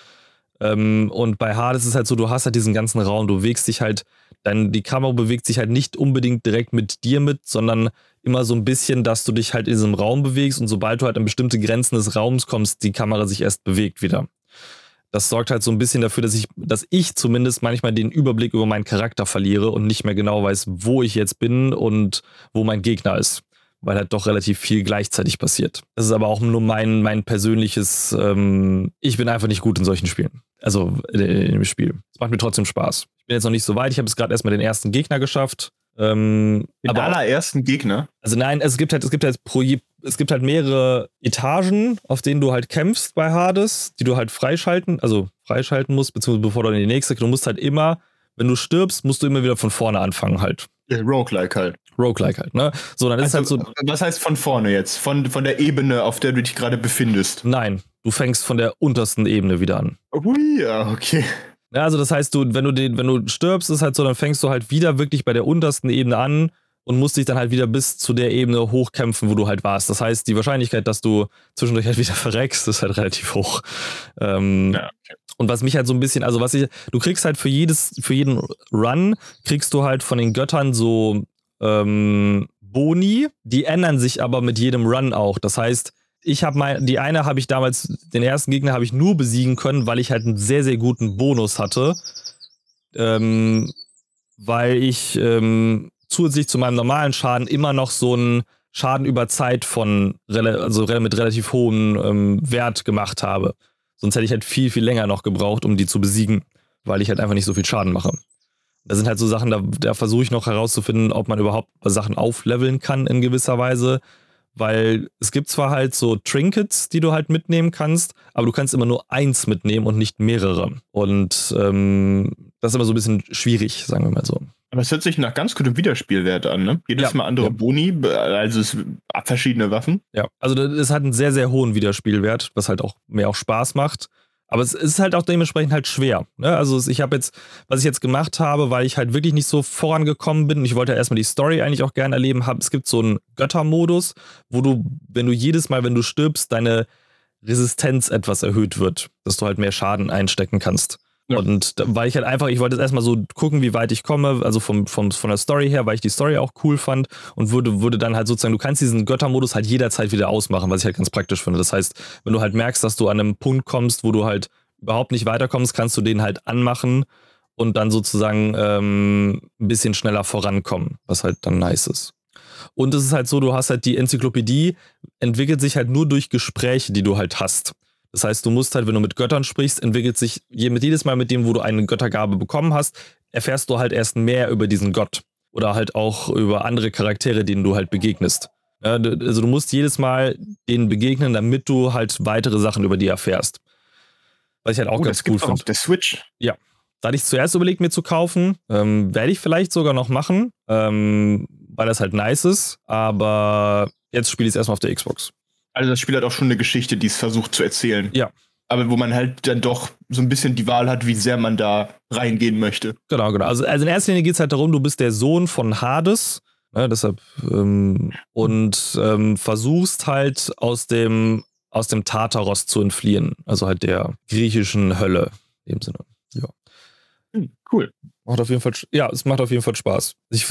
Ähm, und bei Hades ist es halt so, du hast halt diesen ganzen Raum, du bewegst dich halt, dann die Kamera bewegt sich halt nicht unbedingt direkt mit dir mit, sondern immer so ein bisschen, dass du dich halt in diesem Raum bewegst und sobald du halt an bestimmte Grenzen des Raums kommst, die Kamera sich erst bewegt wieder. Das sorgt halt so ein bisschen dafür, dass ich, dass ich zumindest manchmal den Überblick über meinen Charakter verliere und nicht mehr genau weiß, wo ich jetzt bin und wo mein Gegner ist. Weil halt doch relativ viel gleichzeitig passiert. Das ist aber auch nur mein, mein persönliches, ähm, ich bin einfach nicht gut in solchen Spielen. Also in, in dem Spiel. Es macht mir trotzdem Spaß. Ich bin jetzt noch nicht so weit. Ich habe es gerade erstmal den ersten Gegner geschafft. Ähm, Den aber allerersten Gegner? Also nein, es gibt halt, es gibt halt pro, es gibt halt mehrere Etagen, auf denen du halt kämpfst bei Hades, die du halt freischalten, also freischalten musst, beziehungsweise bevor du in die nächste, du musst halt immer, wenn du stirbst, musst du immer wieder von vorne anfangen halt. Roguelike halt. Roguelike halt, ne? So, dann ist also, halt so. Was heißt von vorne jetzt? Von, von der Ebene, auf der du dich gerade befindest? Nein, du fängst von der untersten Ebene wieder an. Ui, ja, okay. Ja, also das heißt, du, wenn du den, wenn du stirbst, ist halt so, dann fängst du halt wieder wirklich bei der untersten Ebene an und musst dich dann halt wieder bis zu der Ebene hochkämpfen, wo du halt warst. Das heißt, die Wahrscheinlichkeit, dass du zwischendurch halt wieder verreckst, ist halt relativ hoch. Ähm, ja, okay. Und was mich halt so ein bisschen, also was ich, du kriegst halt für jedes, für jeden Run, kriegst du halt von den Göttern so ähm, Boni, die ändern sich aber mit jedem Run auch. Das heißt, ich habe mein, die eine habe ich damals, den ersten Gegner habe ich nur besiegen können, weil ich halt einen sehr, sehr guten Bonus hatte. Ähm, weil ich ähm, zusätzlich zu meinem normalen Schaden immer noch so einen Schaden über Zeit von also mit relativ hohem ähm, Wert gemacht habe. Sonst hätte ich halt viel, viel länger noch gebraucht, um die zu besiegen, weil ich halt einfach nicht so viel Schaden mache. Da sind halt so Sachen, da, da versuche ich noch herauszufinden, ob man überhaupt Sachen aufleveln kann in gewisser Weise. Weil es gibt zwar halt so Trinkets, die du halt mitnehmen kannst, aber du kannst immer nur eins mitnehmen und nicht mehrere. Und ähm, das ist immer so ein bisschen schwierig, sagen wir mal so. Aber es hört sich nach ganz gutem Wiederspielwert an, ne? Jedes ja, Mal andere ja. Boni, also es verschiedene Waffen. Ja, also es hat einen sehr, sehr hohen Wiederspielwert, was halt auch mehr auch Spaß macht. Aber es ist halt auch dementsprechend halt schwer. Ne? Also ich habe jetzt, was ich jetzt gemacht habe, weil ich halt wirklich nicht so vorangekommen bin und ich wollte ja erstmal die Story eigentlich auch gerne erleben, hab, es gibt so einen Göttermodus, wo du, wenn du jedes Mal, wenn du stirbst, deine Resistenz etwas erhöht wird, dass du halt mehr Schaden einstecken kannst. Ja. Und weil ich halt einfach, ich wollte jetzt erstmal so gucken, wie weit ich komme, also vom, vom, von der Story her, weil ich die Story auch cool fand und würde, würde dann halt sozusagen, du kannst diesen Göttermodus halt jederzeit wieder ausmachen, was ich halt ganz praktisch finde. Das heißt, wenn du halt merkst, dass du an einem Punkt kommst, wo du halt überhaupt nicht weiterkommst, kannst du den halt anmachen und dann sozusagen ähm, ein bisschen schneller vorankommen, was halt dann nice ist. Und es ist halt so, du hast halt die Enzyklopädie, entwickelt sich halt nur durch Gespräche, die du halt hast. Das heißt, du musst halt, wenn du mit Göttern sprichst, entwickelt sich jedes Mal mit dem, wo du eine Göttergabe bekommen hast, erfährst du halt erst mehr über diesen Gott. Oder halt auch über andere Charaktere, denen du halt begegnest. Also du musst jedes Mal denen begegnen, damit du halt weitere Sachen über die erfährst. Was ich halt auch oh, ganz cool finde. Auf der Switch. Ja. Da hatte ich zuerst überlegt, mir zu kaufen. Ähm, Werde ich vielleicht sogar noch machen, ähm, weil das halt nice ist. Aber jetzt spiele ich es erstmal auf der Xbox. Also das Spiel hat auch schon eine Geschichte, die es versucht zu erzählen. Ja. Aber wo man halt dann doch so ein bisschen die Wahl hat, wie sehr man da reingehen möchte. Genau, genau. Also, also in erster Linie geht es halt darum, du bist der Sohn von Hades. Ne, deshalb ähm, und ähm, versuchst halt aus dem aus dem Tartaros zu entfliehen, also halt der griechischen Hölle in dem Sinne. Ja. Hm, cool. Macht auf jeden Fall, ja, es macht auf jeden Fall Spaß. Ich,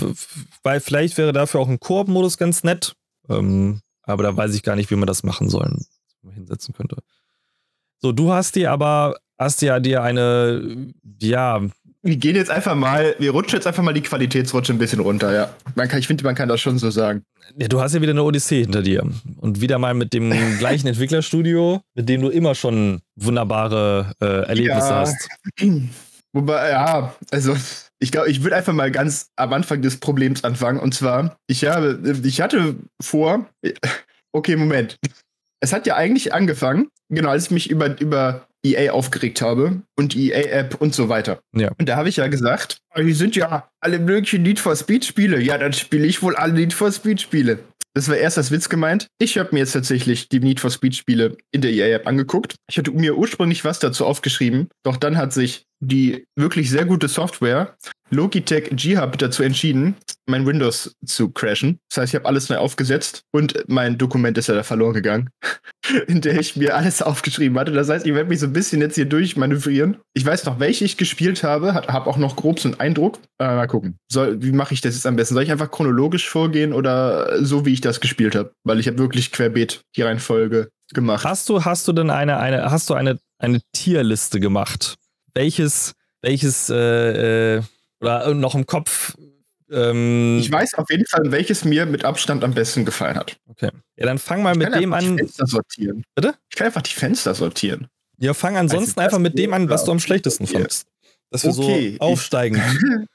weil vielleicht wäre dafür auch ein Koop-Modus ganz nett. Ähm, aber da weiß ich gar nicht, wie man das machen soll, hinsetzen könnte. So, du hast dir aber, hast ja dir eine, ja. Wir gehen jetzt einfach mal, wir rutschen jetzt einfach mal die Qualitätsrutsche ein bisschen runter, ja. Man kann, ich finde, man kann das schon so sagen. Ja, du hast ja wieder eine Odyssee hinter dir. Und wieder mal mit dem gleichen Entwicklerstudio, mit dem du immer schon wunderbare äh, Erlebnisse ja. hast. Wobei, ja, also ich glaube, ich würde einfach mal ganz am Anfang des Problems anfangen. Und zwar, ich habe, ich hatte vor, okay, Moment. Es hat ja eigentlich angefangen, genau, als ich mich über, über EA aufgeregt habe und die EA-App und so weiter. Ja. Und da habe ich ja gesagt, die sind ja alle möglichen Need for Speed-Spiele. Ja, dann spiele ich wohl alle Need for Speed-Spiele. Das war erst als Witz gemeint. Ich habe mir jetzt tatsächlich die Need for Speed Spiele in der EA-App angeguckt. Ich hatte mir ursprünglich was dazu aufgeschrieben, doch dann hat sich die wirklich sehr gute Software Logitech G-Hub dazu entschieden, mein Windows zu crashen. Das heißt, ich habe alles neu aufgesetzt und mein Dokument ist ja da verloren gegangen, in der ich mir alles aufgeschrieben hatte. Das heißt, ich werde mich so ein bisschen jetzt hier durchmanövrieren. Ich weiß noch, welche ich gespielt habe, habe auch noch grob so einen Eindruck. Äh, mal gucken. Soll, wie mache ich das jetzt am besten? Soll ich einfach chronologisch vorgehen oder so, wie ich das gespielt habe? Weil ich habe wirklich querbeet die Reihenfolge gemacht. Hast du, hast du denn eine, eine, hast du eine, eine Tierliste gemacht? Welches, welches, äh, äh oder noch im Kopf. Ähm, ich weiß auf jeden Fall, welches mir mit Abstand am besten gefallen hat. Okay. Ja, dann fang mal ich mit dem an. Die Fenster sortieren. Bitte? Ich kann einfach die Fenster sortieren. Ja, fang ansonsten einfach mit dem an, was du am schlechtesten fandest. Dass wir okay, so aufsteigen.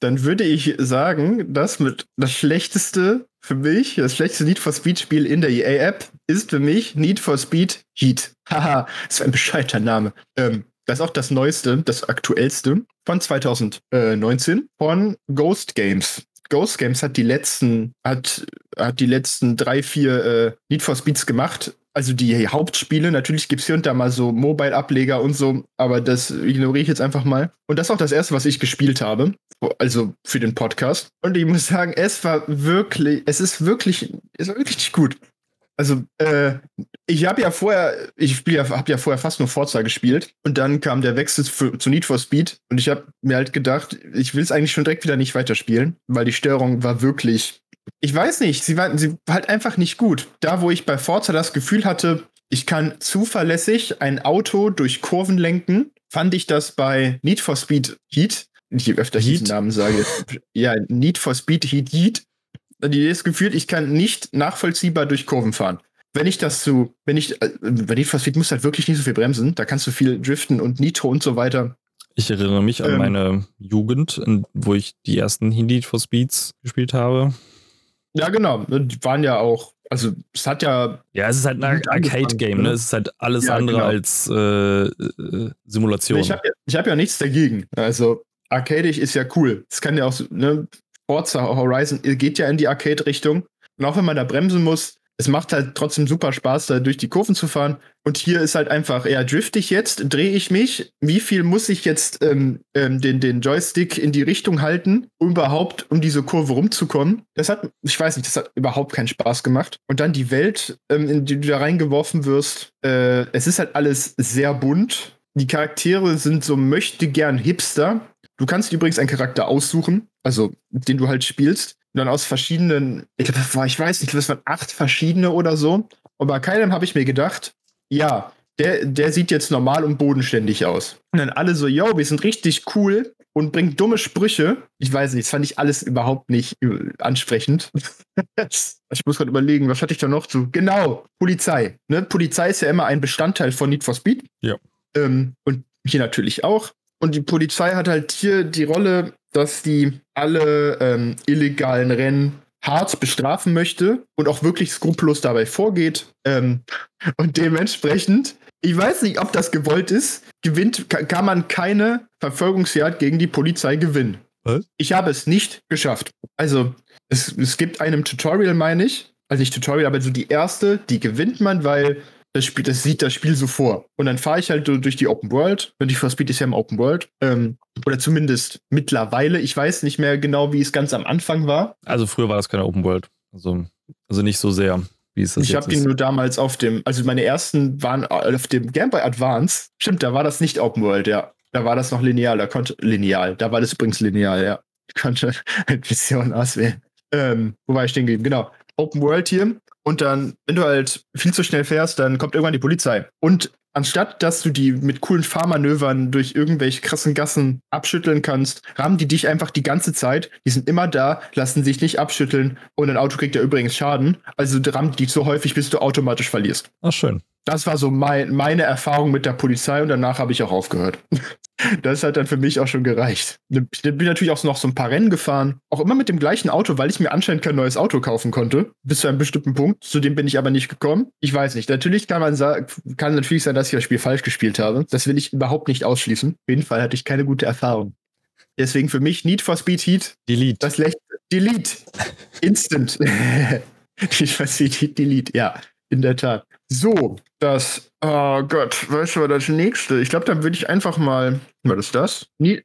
dann würde ich sagen, dass mit das schlechteste für mich, das schlechteste Need for Speed Spiel in der EA-App ist für mich Need for Speed Heat. Haha, das ist ein bescheuerter Name. Ähm, das ist auch das neueste, das aktuellste von 2019 von Ghost Games. Ghost Games hat die letzten, hat, hat die letzten drei, vier äh, Need for Speeds gemacht. Also die Hauptspiele, natürlich gibt es hier und da mal so Mobile-Ableger und so, aber das ignoriere ich jetzt einfach mal. Und das ist auch das erste, was ich gespielt habe, also für den Podcast. Und ich muss sagen, es war wirklich, es ist wirklich, es war wirklich nicht gut. Also, äh, ich habe ja vorher, ich ja, habe ja vorher fast nur Forza gespielt und dann kam der Wechsel für, zu Need for Speed und ich habe mir halt gedacht, ich will es eigentlich schon direkt wieder nicht weiterspielen, weil die Steuerung war wirklich ich weiß nicht, sie war, sie war halt einfach nicht gut. Da, wo ich bei Forza das Gefühl hatte, ich kann zuverlässig ein Auto durch Kurven lenken, fand ich das bei Need for Speed Heat, je öfter ich diesen Namen sage, ja, Need for Speed Heat Heat, die das Gefühl, ich kann nicht nachvollziehbar durch Kurven fahren. Wenn ich das so, wenn ich, bei Need for Speed musst du halt wirklich nicht so viel bremsen, da kannst du viel driften und Nitro und so weiter. Ich erinnere mich an Ähm. meine Jugend, wo ich die ersten Need for Speeds gespielt habe. Ja, genau, die waren ja auch, also es hat ja Ja, es ist halt ein Arcade-Game, ne? ne? Es ist halt alles Ja, andere genau. als äh, äh, Simulation. Ich habe ja, ich hab ja nichts dagegen. Also, arcadisch ist ja cool. Es kann ja auch, so, ne, Forza Horizon geht ja in die Arcade-Richtung. Und auch wenn man da bremsen muss, es macht halt trotzdem super Spaß, da durch die Kurven zu fahren. Und hier ist halt einfach, ja, drifte ich jetzt, drehe ich mich, wie viel muss ich jetzt ähm, ähm, den, den Joystick in die Richtung halten, um überhaupt um diese Kurve rumzukommen? Das hat, ich weiß nicht, das hat überhaupt keinen Spaß gemacht. Und dann die Welt, ähm, in die du da reingeworfen wirst, äh, es ist halt alles sehr bunt. Die Charaktere sind so möchte gern Hipster. Du kannst übrigens einen Charakter aussuchen, also den du halt spielst. Und dann aus verschiedenen, ich glaube, das war- ich weiß nicht, das waren acht verschiedene oder so. Und bei keinem habe ich mir gedacht, ja, der, der sieht jetzt normal und bodenständig aus. Und dann alle so, yo, wir sind richtig cool und bringen dumme Sprüche. Ich weiß nicht, das fand ich alles überhaupt nicht äh, ansprechend. ich muss gerade überlegen, was hatte ich da noch zu? Genau, Polizei. Ne? Polizei ist ja immer ein Bestandteil von Need for Speed. Ja. Ähm, und hier natürlich auch. Und die Polizei hat halt hier die Rolle, dass die alle ähm, illegalen Rennen hart bestrafen möchte und auch wirklich skrupellos dabei vorgeht. Ähm, und dementsprechend, ich weiß nicht, ob das gewollt ist, gewinnt, ka- kann man keine Verfolgungsjagd gegen die Polizei gewinnen. Was? Ich habe es nicht geschafft. Also, es, es gibt einem Tutorial, meine ich. Also nicht Tutorial, aber so die erste, die gewinnt man, weil das, Spiel, das sieht das Spiel so vor. Und dann fahre ich halt durch die Open World. Und die for Speed ist ja im Open World. Ähm, oder zumindest mittlerweile. Ich weiß nicht mehr genau, wie es ganz am Anfang war. also früher war das keine Open World. Also, also nicht so sehr, wie es das ich habe ist. nur damals auf dem, also meine ersten waren auf dem Game Boy Advance. Stimmt, da war das nicht Open World, ja. Da war das noch lineal, da konnte, lineal, da war das übrigens lineal, ja. Ich konnte Missionen auswählen. Ähm, wo war ich stehen geblieben? Genau. Open World hier. Und dann, wenn du halt viel zu schnell fährst, dann kommt irgendwann die Polizei. Und anstatt, dass du die mit coolen Fahrmanövern durch irgendwelche krassen Gassen abschütteln kannst, rammen die dich einfach die ganze Zeit. Die sind immer da, lassen sich nicht abschütteln. Und ein Auto kriegt ja übrigens Schaden. Also rammen die so häufig, bis du automatisch verlierst. Ach, schön. Das war so mein, meine Erfahrung mit der Polizei und danach habe ich auch aufgehört. Das hat dann für mich auch schon gereicht. Ich bin natürlich auch noch so ein paar Rennen gefahren. Auch immer mit dem gleichen Auto, weil ich mir anscheinend kein neues Auto kaufen konnte. Bis zu einem bestimmten Punkt. Zu dem bin ich aber nicht gekommen. Ich weiß nicht. Natürlich kann man sagen, kann natürlich sein, dass ich das Spiel falsch gespielt habe. Das will ich überhaupt nicht ausschließen. Auf jeden Fall hatte ich keine gute Erfahrung. Deswegen für mich Need for Speed Heat Delete. das letzte. Delete. Instant. Need for Speed Heat Delete. Ja, in der Tat. So, das. Oh Gott, weißt du, was das nächste? Ich glaube, dann würde ich einfach mal. Was ist das? Äh,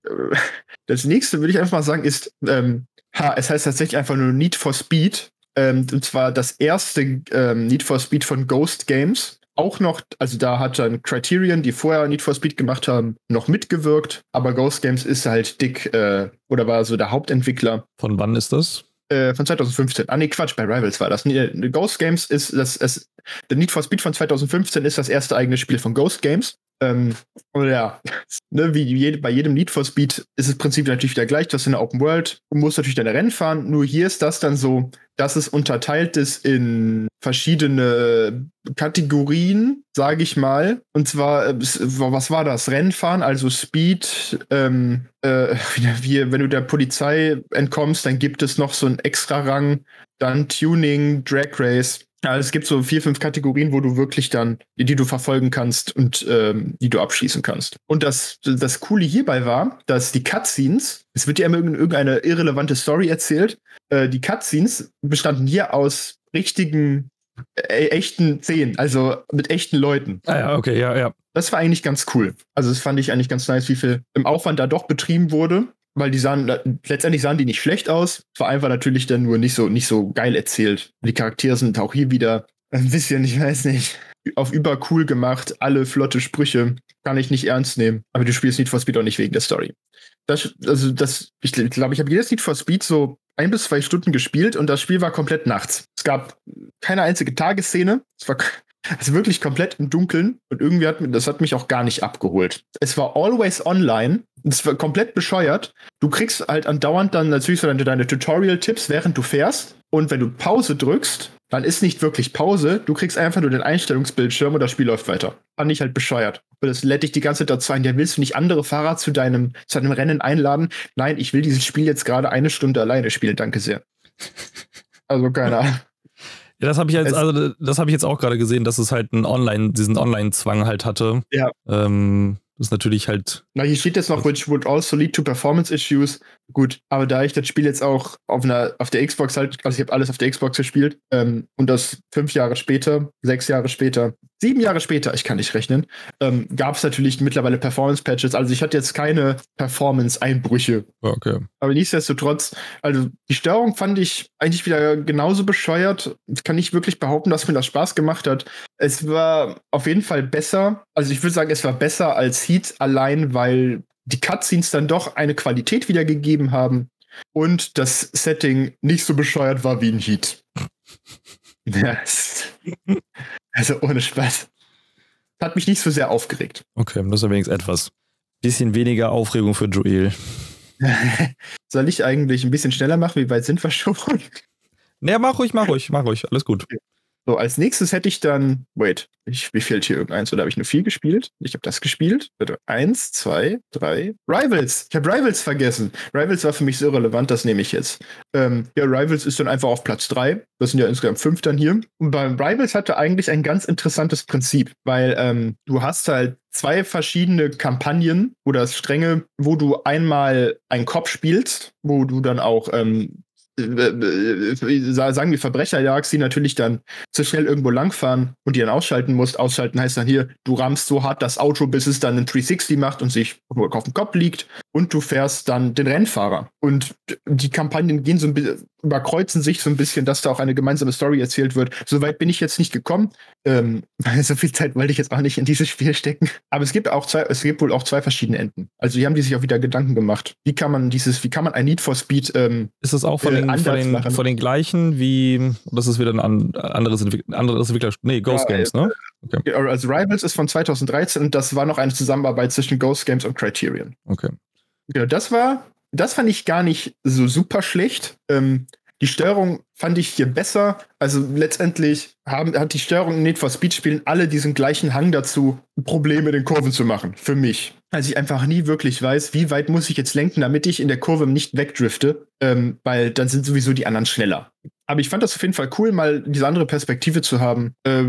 das nächste würde ich einfach mal sagen, ist. Ähm, ha, es heißt tatsächlich einfach nur Need for Speed. Ähm, und zwar das erste ähm, Need for Speed von Ghost Games. Auch noch, also da hat dann Criterion, die vorher Need for Speed gemacht haben, noch mitgewirkt. Aber Ghost Games ist halt dick, äh, oder war so der Hauptentwickler Von wann ist das? Äh, von 2015. Ah, nee, Quatsch, bei Rivals war das. Nee, Ghost Games ist das, es, der Need for Speed von 2015 ist das erste eigene Spiel von Ghost Games. Ähm, und ja, ne, wie jede, bei jedem Need for Speed ist das Prinzip natürlich wieder gleich. Du hast eine Open World und musst natürlich deine Rennen fahren. Nur hier ist das dann so, dass es unterteilt ist in verschiedene Kategorien, sage ich mal. Und zwar, äh, was war das? Rennfahren, also Speed, ähm, äh, wie, wenn du der Polizei entkommst, dann gibt es noch so einen extra Rang, dann Tuning, Drag Race. Ja, es gibt so vier, fünf Kategorien, wo du wirklich dann, die, die du verfolgen kannst und ähm, die du abschließen kannst. Und das, das Coole hierbei war, dass die Cutscenes, es wird ja immer irgend- irgendeine irrelevante Story erzählt, äh, die Cutscenes bestanden hier aus richtigen, äh, echten Szenen, also mit echten Leuten. Ah ja, okay, ja, ja. Das war eigentlich ganz cool. Also das fand ich eigentlich ganz nice, wie viel im Aufwand da doch betrieben wurde. Weil die sahen, letztendlich sahen die nicht schlecht aus. Es war einfach natürlich dann nur nicht so, nicht so geil erzählt. Die Charaktere sind auch hier wieder ein bisschen, ich weiß nicht, auf übercool gemacht. Alle flotte Sprüche. Kann ich nicht ernst nehmen. Aber du spielst Need for Speed auch nicht wegen der Story. Das, also das, ich glaube, ich habe jedes Need for Speed so ein bis zwei Stunden gespielt und das Spiel war komplett nachts. Es gab keine einzige Tagesszene. Es war also wirklich komplett im Dunkeln und irgendwie hat das hat mich auch gar nicht abgeholt. Es war always online. Es war komplett bescheuert. Du kriegst halt andauernd dann natürlich so deine, deine Tutorial-Tipps, während du fährst. Und wenn du Pause drückst, dann ist nicht wirklich Pause. Du kriegst einfach nur den Einstellungsbildschirm und das Spiel läuft weiter. Fand ich halt bescheuert. Und das lädt dich die ganze Zeit dazu ein. Ja, willst du nicht andere Fahrer zu deinem, zu deinem Rennen einladen? Nein, ich will dieses Spiel jetzt gerade eine Stunde alleine spielen. Danke sehr. Also keine Ahnung. Ja, das habe ich jetzt, also das habe ich jetzt auch gerade gesehen, dass es halt einen Online, diesen Online-Zwang halt hatte. Ja. Ähm, das ist natürlich halt. Na, hier steht jetzt noch, which would also lead to performance issues. Gut, aber da ich das Spiel jetzt auch auf einer, auf der Xbox halt, also ich habe alles auf der Xbox gespielt, ähm, und das fünf Jahre später, sechs Jahre später, sieben Jahre später, ich kann nicht rechnen, ähm, gab es natürlich mittlerweile Performance-Patches. Also ich hatte jetzt keine Performance-Einbrüche. Okay. Aber nichtsdestotrotz, also die Steuerung fand ich eigentlich wieder genauso bescheuert. Ich kann nicht wirklich behaupten, dass mir das Spaß gemacht hat. Es war auf jeden Fall besser. Also ich würde sagen, es war besser als Heat, allein weil die Cutscenes dann doch eine Qualität wiedergegeben haben und das Setting nicht so bescheuert war wie in Heat. Ja, also ohne Spaß. Hat mich nicht so sehr aufgeregt. Okay, das ist wenigstens etwas. Bisschen weniger Aufregung für Joel. Soll ich eigentlich ein bisschen schneller machen? Wie weit sind wir schon? Naja, mach ruhig, mach ruhig, mach ruhig. Alles gut. So, als nächstes hätte ich dann, wait, ich, mir fehlt hier irgendeins, oder habe ich nur vier gespielt? Ich habe das gespielt. Bitte. Eins, zwei, drei. Rivals. Ich habe Rivals vergessen. Rivals war für mich so irrelevant, das nehme ich jetzt. Ähm, ja, Rivals ist dann einfach auf Platz drei. Das sind ja insgesamt fünf dann hier. Und beim Rivals hatte eigentlich ein ganz interessantes Prinzip, weil ähm, du hast halt zwei verschiedene Kampagnen oder Stränge, wo du einmal einen Kopf spielst, wo du dann auch ähm, sagen wir Verbrecherjagd, die natürlich dann zu schnell irgendwo langfahren und die dann ausschalten musst. Ausschalten heißt dann hier, du rammst so hart das Auto, bis es dann einen 360 macht und sich auf dem Kopf liegt und du fährst dann den Rennfahrer. Und die Kampagnen gehen so ein bisschen, überkreuzen sich so ein bisschen, dass da auch eine gemeinsame Story erzählt wird. Soweit bin ich jetzt nicht gekommen. Ähm, so viel Zeit wollte ich jetzt auch nicht in dieses Spiel stecken. Aber es gibt auch zwei, es gibt wohl auch zwei verschiedene Enden. Also die haben die sich auch wieder Gedanken gemacht. Wie kann man dieses, wie kann man ein Need for Speed ähm, Ist das auch von, äh, den, von, anders den, von den gleichen wie, das ist wieder ein an- anderes, Entwick anderes Entwickler, nee, Ghost Ja, Games, ne? Also Rivals ist von 2013 und das war noch eine Zusammenarbeit zwischen Ghost Games und Criterion. Okay. Genau, das war, das fand ich gar nicht so super schlecht. Ähm, die Steuerung fand ich hier besser. Also letztendlich haben, hat die Steuerung in Need for Speed Spielen alle diesen gleichen Hang dazu, Probleme in den Kurven zu machen. Für mich. Also ich einfach nie wirklich weiß, wie weit muss ich jetzt lenken, damit ich in der Kurve nicht wegdrifte, ähm, weil dann sind sowieso die anderen schneller. Aber ich fand das auf jeden Fall cool, mal diese andere Perspektive zu haben, äh,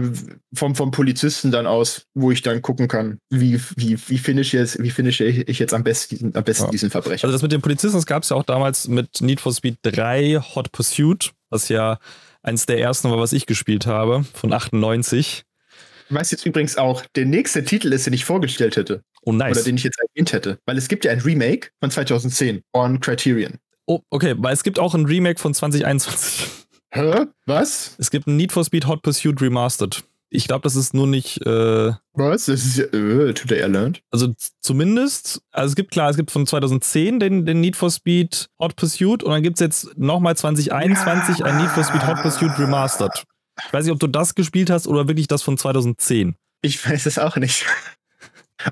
vom, vom Polizisten dann aus, wo ich dann gucken kann, wie, wie, wie finish jetzt, wie finische ich jetzt am besten, diesen- am besten Ja. diesen Verbrecher. Also das mit den Polizisten, das gab es ja auch damals mit Need for Speed 3 Hot Pursuit, was ja eins der ersten war, was ich gespielt habe, von 98. Ich weiß jetzt übrigens auch, der nächste Titel ist, den ich vorgestellt hätte. Oh, Oder nice. den ich jetzt erwähnt hätte. Weil es gibt ja ein Remake von 2010 on Criterion. Oh, okay, weil es gibt auch ein Remake von 2021. Hä? Was? Es gibt ein Need for Speed Hot Pursuit Remastered. Ich glaube, das ist nur nicht, äh, Was? Das ist ja, äh, today I learned. also zumindest, also es gibt klar, es gibt von 2010 den, den Need for Speed Hot Pursuit und dann gibt es jetzt nochmal 2021 ein Need for Speed Hot Pursuit Remastered. Ich weiß nicht, ob du das gespielt hast oder wirklich das von 2010. Ich weiß es auch nicht.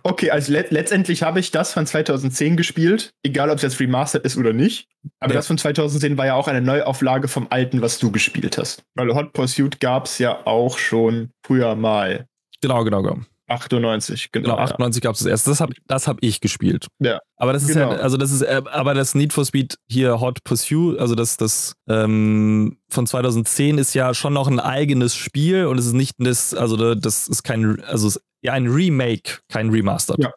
Okay, also let letztendlich habe ich das von 2010 gespielt, egal ob es jetzt remastered ist oder nicht. Aber Ja. das von 2010 war ja auch eine Neuauflage vom alten, was du gespielt hast. Weil Hot Pursuit gab es ja auch schon früher mal. Genau, genau, genau. 98, genau. Genau, ja. 98 gab es das erste. Das habe das hab ich gespielt. Ja. Aber das ist Genau. ja, also das ist, äh, aber das Need for Speed hier Hot Pursuit, also das, das ähm, von 2010 ist ja schon noch ein eigenes Spiel und es ist nicht das, also da- das ist kein, also es ist ja ein Remake, kein Remastered. Ja.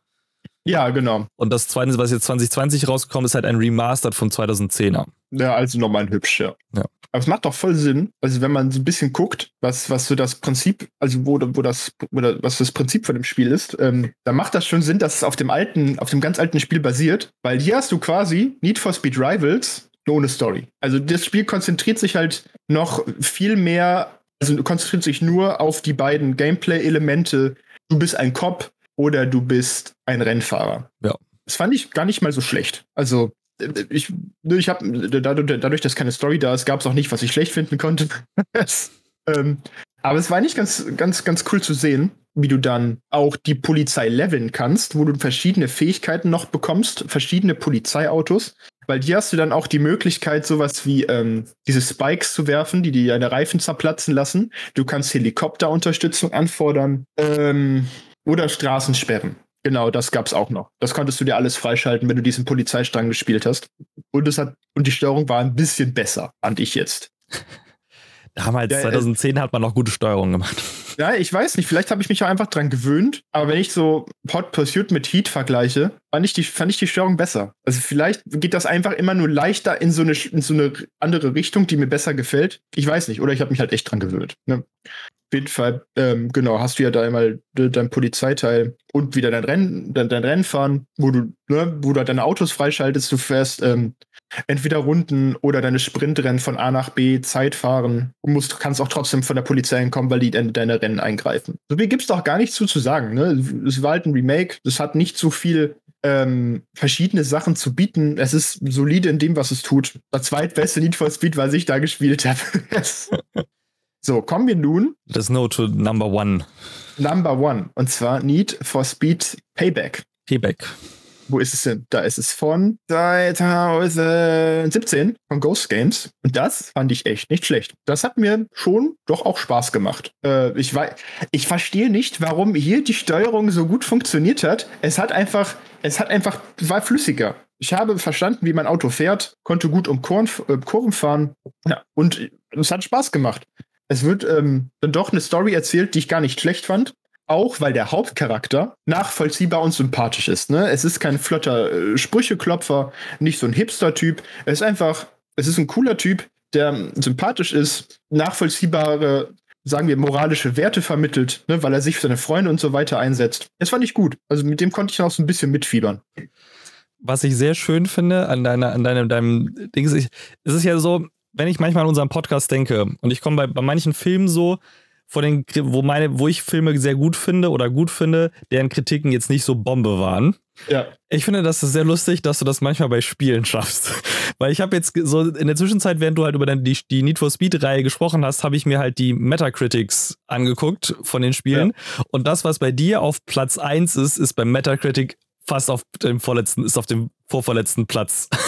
Ja, genau. Und das zweite, was jetzt 2020 rausgekommen ist, halt ein Remastered vom 2010er. Ja, also nochmal ein hübsch, ja. Aber es macht doch voll Sinn, also wenn man so ein bisschen guckt, was, was so das Prinzip, also wo, wo das, oder was das Prinzip von dem Spiel ist, ähm, da macht das schon Sinn, dass es auf dem alten, auf dem ganz alten Spiel basiert, weil hier hast du quasi Need for Speed Rivals nur ohne Story. Also das Spiel konzentriert sich halt noch viel mehr, also konzentriert sich nur auf die beiden Gameplay-Elemente. Du bist ein Cop oder du bist ein Rennfahrer. Ja. Das fand ich gar nicht mal so schlecht. Also ich, ne, ich habe dadurch, dass keine Story da ist, gab es auch nicht, was ich schlecht finden konnte. ähm, aber es war nicht ganz, ganz, ganz cool zu sehen, wie du dann auch die Polizei leveln kannst, wo du verschiedene Fähigkeiten noch bekommst, verschiedene Polizeiautos. Weil hier hast du dann auch die Möglichkeit, sowas wie ähm, diese Spikes zu werfen, die dir deine Reifen zerplatzen lassen. Du kannst Helikopterunterstützung anfordern ähm, oder Straßen sperren. Genau, das gab's auch noch. Das konntest du dir alles freischalten, wenn du diesen Polizeistrang gespielt hast. Und es hat und die Steuerung war ein bisschen besser, fand ich jetzt. Damals, ja, 2010, äh, hat man noch gute Steuerung gemacht. Ja, ich weiß nicht, vielleicht habe ich mich auch einfach dran gewöhnt, aber wenn ich so Hot Pursuit mit Heat vergleiche, fand ich, die, fand ich die Steuerung besser. Also vielleicht geht das einfach immer nur leichter in so eine, in so eine andere Richtung, die mir besser gefällt. Ich weiß nicht, oder ich habe mich halt echt dran gewöhnt. Ne? Auf jeden Fall, ähm, genau, hast du ja da einmal dein Polizeiteil und wieder dein Rennen, dein, dein Rennen fahren, wo du, ne, wo du deine Autos freischaltest, du fährst ähm, entweder Runden oder deine Sprintrennen von A nach B, Zeit fahren. Du musst, kannst auch trotzdem von der Polizei hinkommen, weil die in deine Rennen eingreifen. So viel gibt's doch gar nichts zu, zu sagen. Ne? Es war halt ein Remake, es hat nicht so viel ähm, verschiedene Sachen zu bieten. Es ist solide in dem, was es tut. Das zweitbeste Need for Speed, was ich da gespielt habe. so, kommen wir nun. Das No to Number One. Number One. Und zwar Need for Speed Payback. Payback wo ist es denn? Da ist es von 2017 von Ghost Games. Und das fand ich echt nicht schlecht. Das hat mir schon doch auch Spaß gemacht. Äh, ich, ich verstehe nicht, warum hier die Steuerung so gut funktioniert hat. Es hat einfach, es hat einfach, war flüssiger. Ich habe verstanden, wie mein Auto fährt, konnte gut um Kurven, äh, Kurven fahren. Ja, und es hat Spaß gemacht. Es wird ähm, dann doch eine Story erzählt, die ich gar nicht schlecht fand auch weil der Hauptcharakter nachvollziehbar und sympathisch ist. Ne? Es ist kein flotter äh, Sprücheklopfer, nicht so ein Hipster-Typ. Es ist einfach, es ist ein cooler Typ, der sympathisch ist, nachvollziehbare, sagen wir, moralische Werte vermittelt, ne? weil er sich für seine Freunde und so weiter einsetzt. Das fand ich gut. Also mit dem konnte ich auch so ein bisschen mitfiebern. Was ich sehr schön finde an, deiner, an deinem, deinem Ding, ist, es ist ja so, wenn ich manchmal an unseren Podcast denke und ich komme bei, bei manchen Filmen so, vor den, wo meine, wo ich Filme sehr gut finde oder gut finde, deren Kritiken jetzt nicht so Bombe waren. Ja. Ich finde das sehr lustig, dass du das manchmal bei Spielen schaffst. Weil ich habe jetzt so in der Zwischenzeit, während du halt über die, die Need for Speed-Reihe gesprochen hast, habe ich mir halt die Metacritics angeguckt von den Spielen. Ja. Und das, was bei dir auf Platz 1 ist, ist beim Metacritic fast auf dem vorletzten, ist auf dem vorverletzten Platz.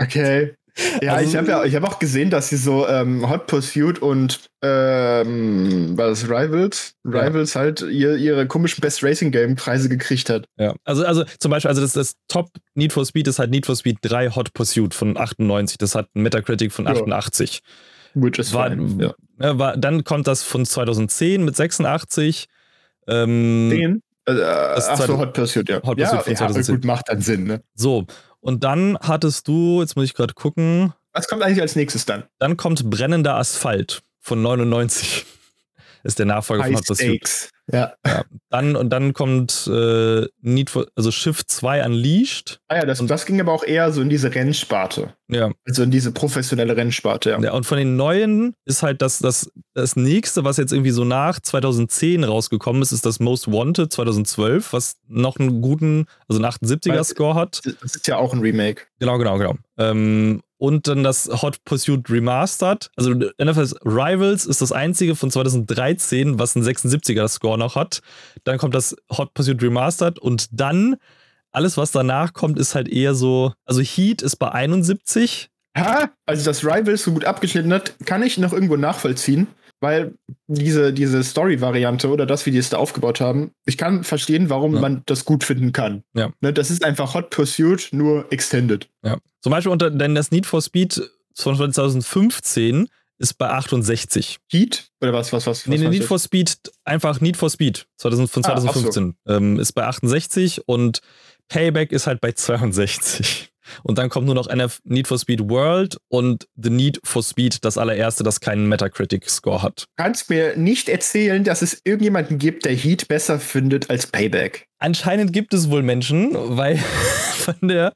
Okay. Ja, also, ich habe ja, ich habe auch gesehen, dass sie so ähm, Hot Pursuit und ähm, war das Rivals, Rivals ja. halt ihr, ihre komischen Best Racing Game Preise gekriegt hat. Ja, also also zum Beispiel, also das, das Top Need for Speed ist halt Need for Speed 3 Hot Pursuit von 98. Das hat einen Metacritic von 88. Ja. Which is war, fine. Ja. Ne, war, dann kommt das von 2010 mit 86. Ähm, Den? Äh, ach so, Hot Pursuit, ja. Hot Pursuit von 2010. Ja, gut, macht dann Sinn, ne? So, und dann hattest du, jetzt muss ich gerade gucken. Was kommt eigentlich als nächstes dann? Dann kommt Brennender Asphalt von 99. Ist der Nachfolger High von Hot Pursuit. Ja. ja. Dann, und dann kommt äh, Need for, also Shift 2 Unleashed. Ah ja, das, und das ging aber auch eher so in diese Rennsparte. Ja. Also in diese professionelle Rennsparte, ja. ja und von den neuen ist halt das, das, das nächste, was jetzt irgendwie so nach 2010 rausgekommen ist, ist das Most Wanted 2012, was noch einen guten, also einen 78er-Score hat. Das ist ja auch ein Remake. Genau, genau, genau. Ähm, und dann das Hot Pursuit Remastered. Also NFL Rivals ist das einzige von 2013, was einen 76er Score noch hat. Dann kommt das Hot Pursuit Remastered und dann alles, was danach kommt, ist halt eher so. Also Heat ist bei 71. Ha, also das Rivals so gut abgeschnitten hat, kann ich noch irgendwo nachvollziehen weil diese, diese Story-Variante oder das, wie die es da aufgebaut haben, ich kann verstehen, warum ja. man das gut finden kann. Ja. Ne, das ist einfach Hot Pursuit, nur extended. Ja. Zum Beispiel unter, denn das Need for Speed von 2015 ist bei 68. Heat? Oder was, was, was? Nee, was nee, Need for Speed, einfach Need for Speed 2000, von 2015 ah, so. ähm, ist bei 68 und Payback ist halt bei 62. Und dann kommt nur noch NF Need for Speed World und The Need for Speed, das allererste, das keinen Metacritic-Score hat. Du kannst mir nicht erzählen, dass es irgendjemanden gibt, der Heat besser findet als Payback. Anscheinend gibt es wohl Menschen, weil von der,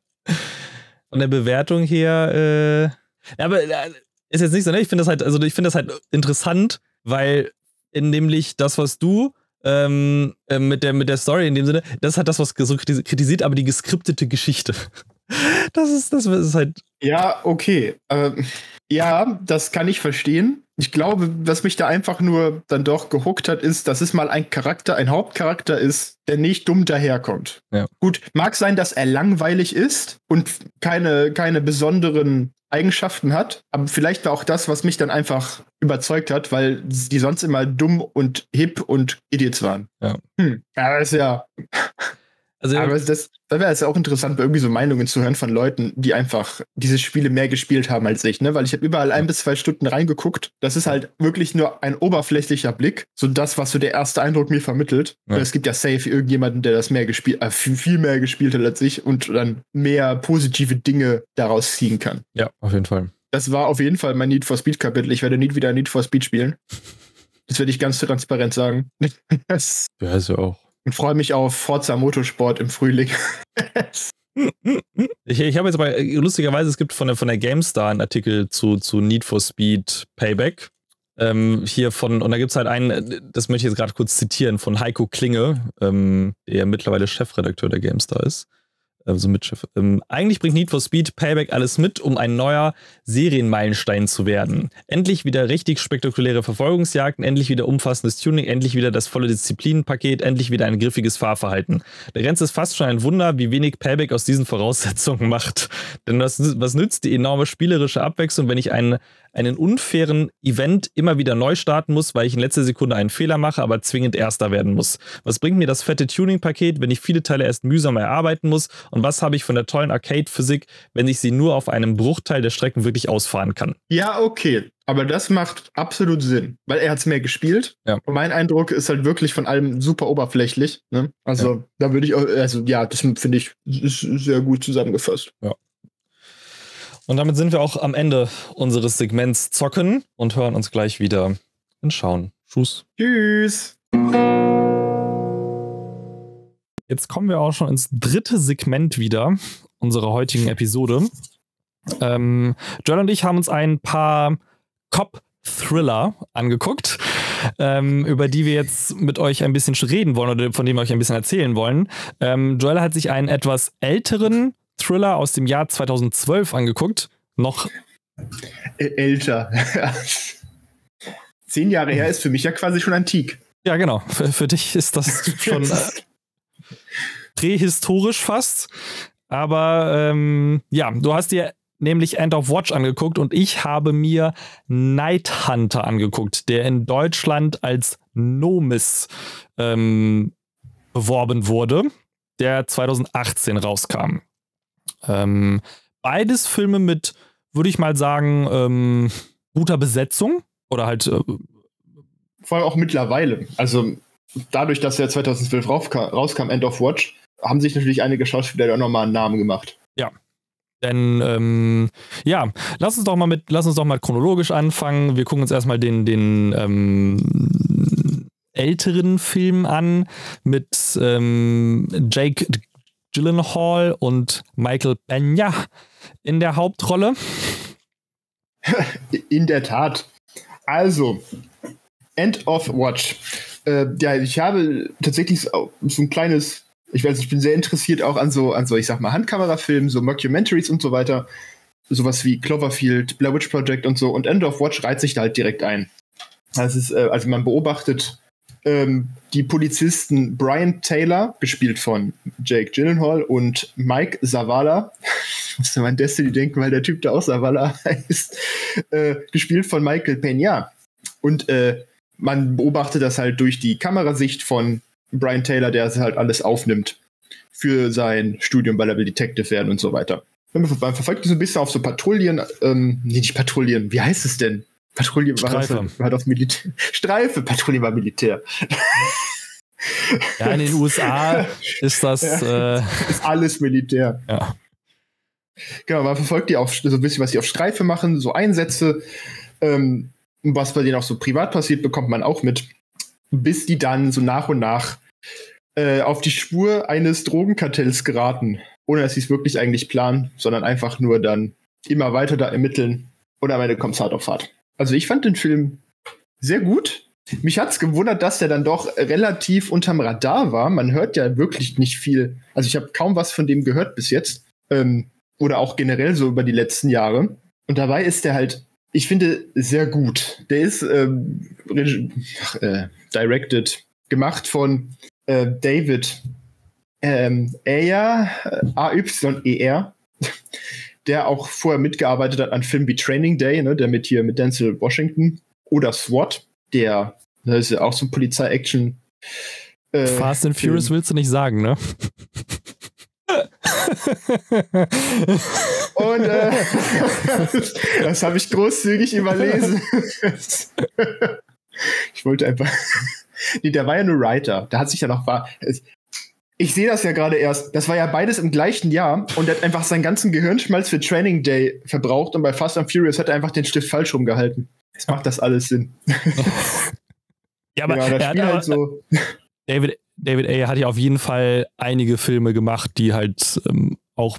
von der Bewertung her, äh, aber äh, ist jetzt nicht so, ne? Ich finde das halt, also ich finde das halt interessant, weil in nämlich das, was du ähm, äh, mit, der, mit der Story in dem Sinne, das hat das, was so kritisiert, aber die geskriptete Geschichte. Das ist, das ist halt. Ja, okay. Ähm, ja, das kann ich verstehen. Ich glaube, was mich da einfach nur dann doch gehuckt hat, ist, dass es mal ein Charakter, ein Hauptcharakter ist, der nicht dumm daherkommt. Ja. Gut, mag sein, dass er langweilig ist und keine, keine besonderen Eigenschaften hat, aber vielleicht war auch das, was mich dann einfach überzeugt hat, weil die sonst immer dumm und hip und Idiots waren. Ja. Hm. Ja, das ist ja. Also, Aber das, da wäre es ja auch interessant, irgendwie so Meinungen zu hören von Leuten, die einfach diese Spiele mehr gespielt haben als ich, ne? Weil ich habe überall ein bis zwei Stunden reingeguckt. Das ist halt wirklich nur ein oberflächlicher Blick, so das, was so der erste Eindruck mir vermittelt. Ja. Es gibt ja safe irgendjemanden, der das mehr gespielt, äh, viel viel mehr gespielt hat als ich und dann mehr positive Dinge daraus ziehen kann. ja, auf jeden Fall. Das war auf jeden Fall mein Need for Speed Kapitel. Ich werde nie wieder Need for Speed spielen. Das werde ich ganz transparent sagen. Ja, ist ja auch. Und freue mich auf Forza Motorsport im Frühling. Ich, ich habe jetzt aber, äh, lustigerweise, es gibt von der, von der GameStar einen Artikel zu, zu Need for Speed Payback. Ähm, hier von, und da gibt es halt einen, äh, das möchte ich jetzt gerade kurz zitieren, von Heiko Klinge, ähm, der mittlerweile Chefredakteur der GameStar ist. Also Mitchef. Ähm, eigentlich bringt Need for Speed Payback alles mit, um ein neuer Serienmeilenstein zu werden. Endlich wieder richtig spektakuläre Verfolgungsjagden, endlich wieder umfassendes Tuning, endlich wieder das volle Disziplinenpaket, endlich wieder ein griffiges Fahrverhalten. Der Grenze ist fast schon ein Wunder, wie wenig Payback aus diesen Voraussetzungen macht. Denn was, was nützt die enorme spielerische Abwechslung, wenn ich einen, einen unfairen Event immer wieder neu starten muss, weil ich in letzter Sekunde einen Fehler mache, aber zwingend Erster werden muss? Was bringt mir das fette Tuning-Paket, wenn ich viele Teile erst mühsam erarbeiten muss? Und was habe ich von der tollen Arcade-Physik, wenn ich sie nur auf einem Bruchteil der Strecken wirklich ausfahren kann? Ja, okay. Aber das macht absolut Sinn, weil er hat es mehr gespielt. Ja. Und mein Eindruck ist halt wirklich von allem super oberflächlich. Ne? Also da würde ich auch, also ja, das finde ich sehr gut zusammengefasst. Und damit sind wir auch am Ende unseres Segments Zocken und hören uns gleich wieder und schauen. Tschüss. Tschüss. Jetzt kommen wir auch schon ins dritte Segment wieder unserer heutigen Episode. Ähm, Joel und ich haben uns ein paar Cop-Thriller angeguckt, ähm, über die wir jetzt mit euch ein bisschen reden wollen oder von denen wir euch ein bisschen erzählen wollen. Ähm, Joel hat sich einen etwas älteren Thriller aus dem Jahr 2012 angeguckt. Noch, älter. Zehn Jahre her ist für mich ja quasi schon antik. ja genau, für, für dich ist das schon äh, prähistorisch fast. Aber ähm, ja, du hast dir nämlich End of Watch angeguckt und ich habe mir Night Hunter angeguckt, der in Deutschland als Nomis ähm, beworben wurde, der 2018 rauskam. Ähm, beides Filme mit, würde ich mal sagen, ähm, guter Besetzung oder halt äh, Vor allem auch mittlerweile. Also dadurch, dass er 2012 raufka- rauskam, End of Watch, haben sich natürlich einige Schauspieler da nochmal einen Namen gemacht. Denn ähm, ja, lass uns doch mal mit, lass uns doch mal chronologisch anfangen. Wir gucken uns erstmal den, den ähm, älteren Film an mit ähm, Jake Gyllenhaal und Michael Pena in der Hauptrolle. In der Tat. Also, End of Watch. Äh, ja, ich habe tatsächlich so so ein kleines, ich weiß, ich bin sehr interessiert auch an so, an so, ich sag mal, Handkamerafilmen, so Mockumentaries und so weiter. Sowas wie Cloverfield, Blair Witch Project und so. Und End of Watch reiht sich da halt direkt ein. Das ist, äh, also man beobachtet ähm, die Polizisten Brian Taylor, gespielt von Jake Gyllenhaal, und Mike Zavala. Ich musste mal an Destiny denken, weil der Typ da auch Zavala heißt. Äh, gespielt von Michael Peña. Und äh, man beobachtet das halt durch die Kamerasicht von Brian Taylor, der es halt alles aufnimmt für sein Studium, weil er will Detective werden und so weiter. Man verfolgt die so ein bisschen auf so Patrouillen, ähm, nee, nicht Patrouillen, wie heißt es denn? Patrouille war, das, Streife. war das Militär. Streife, Patrouille war Militär. Ja, in den USA ist das äh, Ist alles Militär. ja. Genau, man verfolgt die auf so ein bisschen, was die auf Streife machen, so Einsätze. Ähm, was bei denen auch so privat passiert, bekommt man auch mit. Bis die dann so nach und nach äh, auf die Spur eines Drogenkartells geraten. Ohne dass sie es wirklich eigentlich planen, sondern einfach nur dann immer weiter da ermitteln. Und am Ende kommt es hart auf hart. Also ich fand den Film sehr gut. Mich hat's gewundert, dass der dann doch relativ unterm Radar war. Man hört ja wirklich nicht viel. Also ich habe kaum was von dem gehört bis jetzt. Ähm, oder auch generell so über die letzten Jahre. Und dabei ist der halt, ich finde, sehr gut. Der ist ähm, äh, directed, gemacht von äh, David ähm, Ayer, A-Y-E-R, der auch vorher mitgearbeitet hat an Filmen wie Training Day, ne, der mit hier mit Denzel Washington oder SWAT, der, das ist ja auch so ein Polizei-Action. Äh, Fast and Furious willst du nicht sagen, ne? Und äh, das habe ich großzügig überlesen. ich wollte einfach. Nee, der war ja nur Writer. Da hat sich ja noch war. Ich sehe das ja gerade erst. Das war ja beides im gleichen Jahr und er hat einfach seinen ganzen Gehirnschmalz für Training Day verbraucht und bei Fast and Furious hat er einfach den Stift falsch rumgehalten. Jetzt macht das alles Sinn. ja, aber ja, er hat halt so. David, David A. hat ja auf jeden Fall einige Filme gemacht, die halt ähm, auch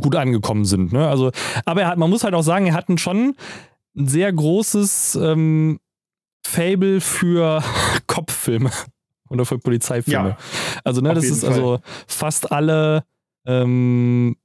gut angekommen sind. Ne? Also, aber er hat, man muss halt auch sagen, er hat schon ein sehr großes ähm, Fable für Kopffilme oder für Polizeifilme. Ja, also, ne, das ist Fall. also fast alle ähm,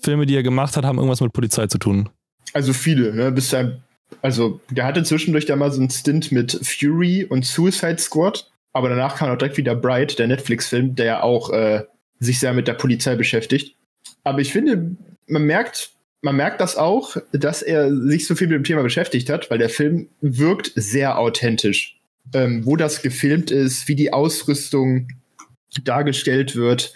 Filme, die er gemacht hat, haben irgendwas mit Polizei zu tun. Also viele, ne? Bis er, also der hatte zwischendurch da mal so einen Stint mit Fury und Suicide Squad, aber danach kam auch direkt wieder Bright, der Netflix-Film, der ja auch äh, sich sehr mit der Polizei beschäftigt. Aber ich finde, man merkt, man merkt das auch, dass er sich so viel mit dem Thema beschäftigt hat, weil der Film wirkt sehr authentisch. Ähm, wo das gefilmt ist, wie die Ausrüstung dargestellt wird,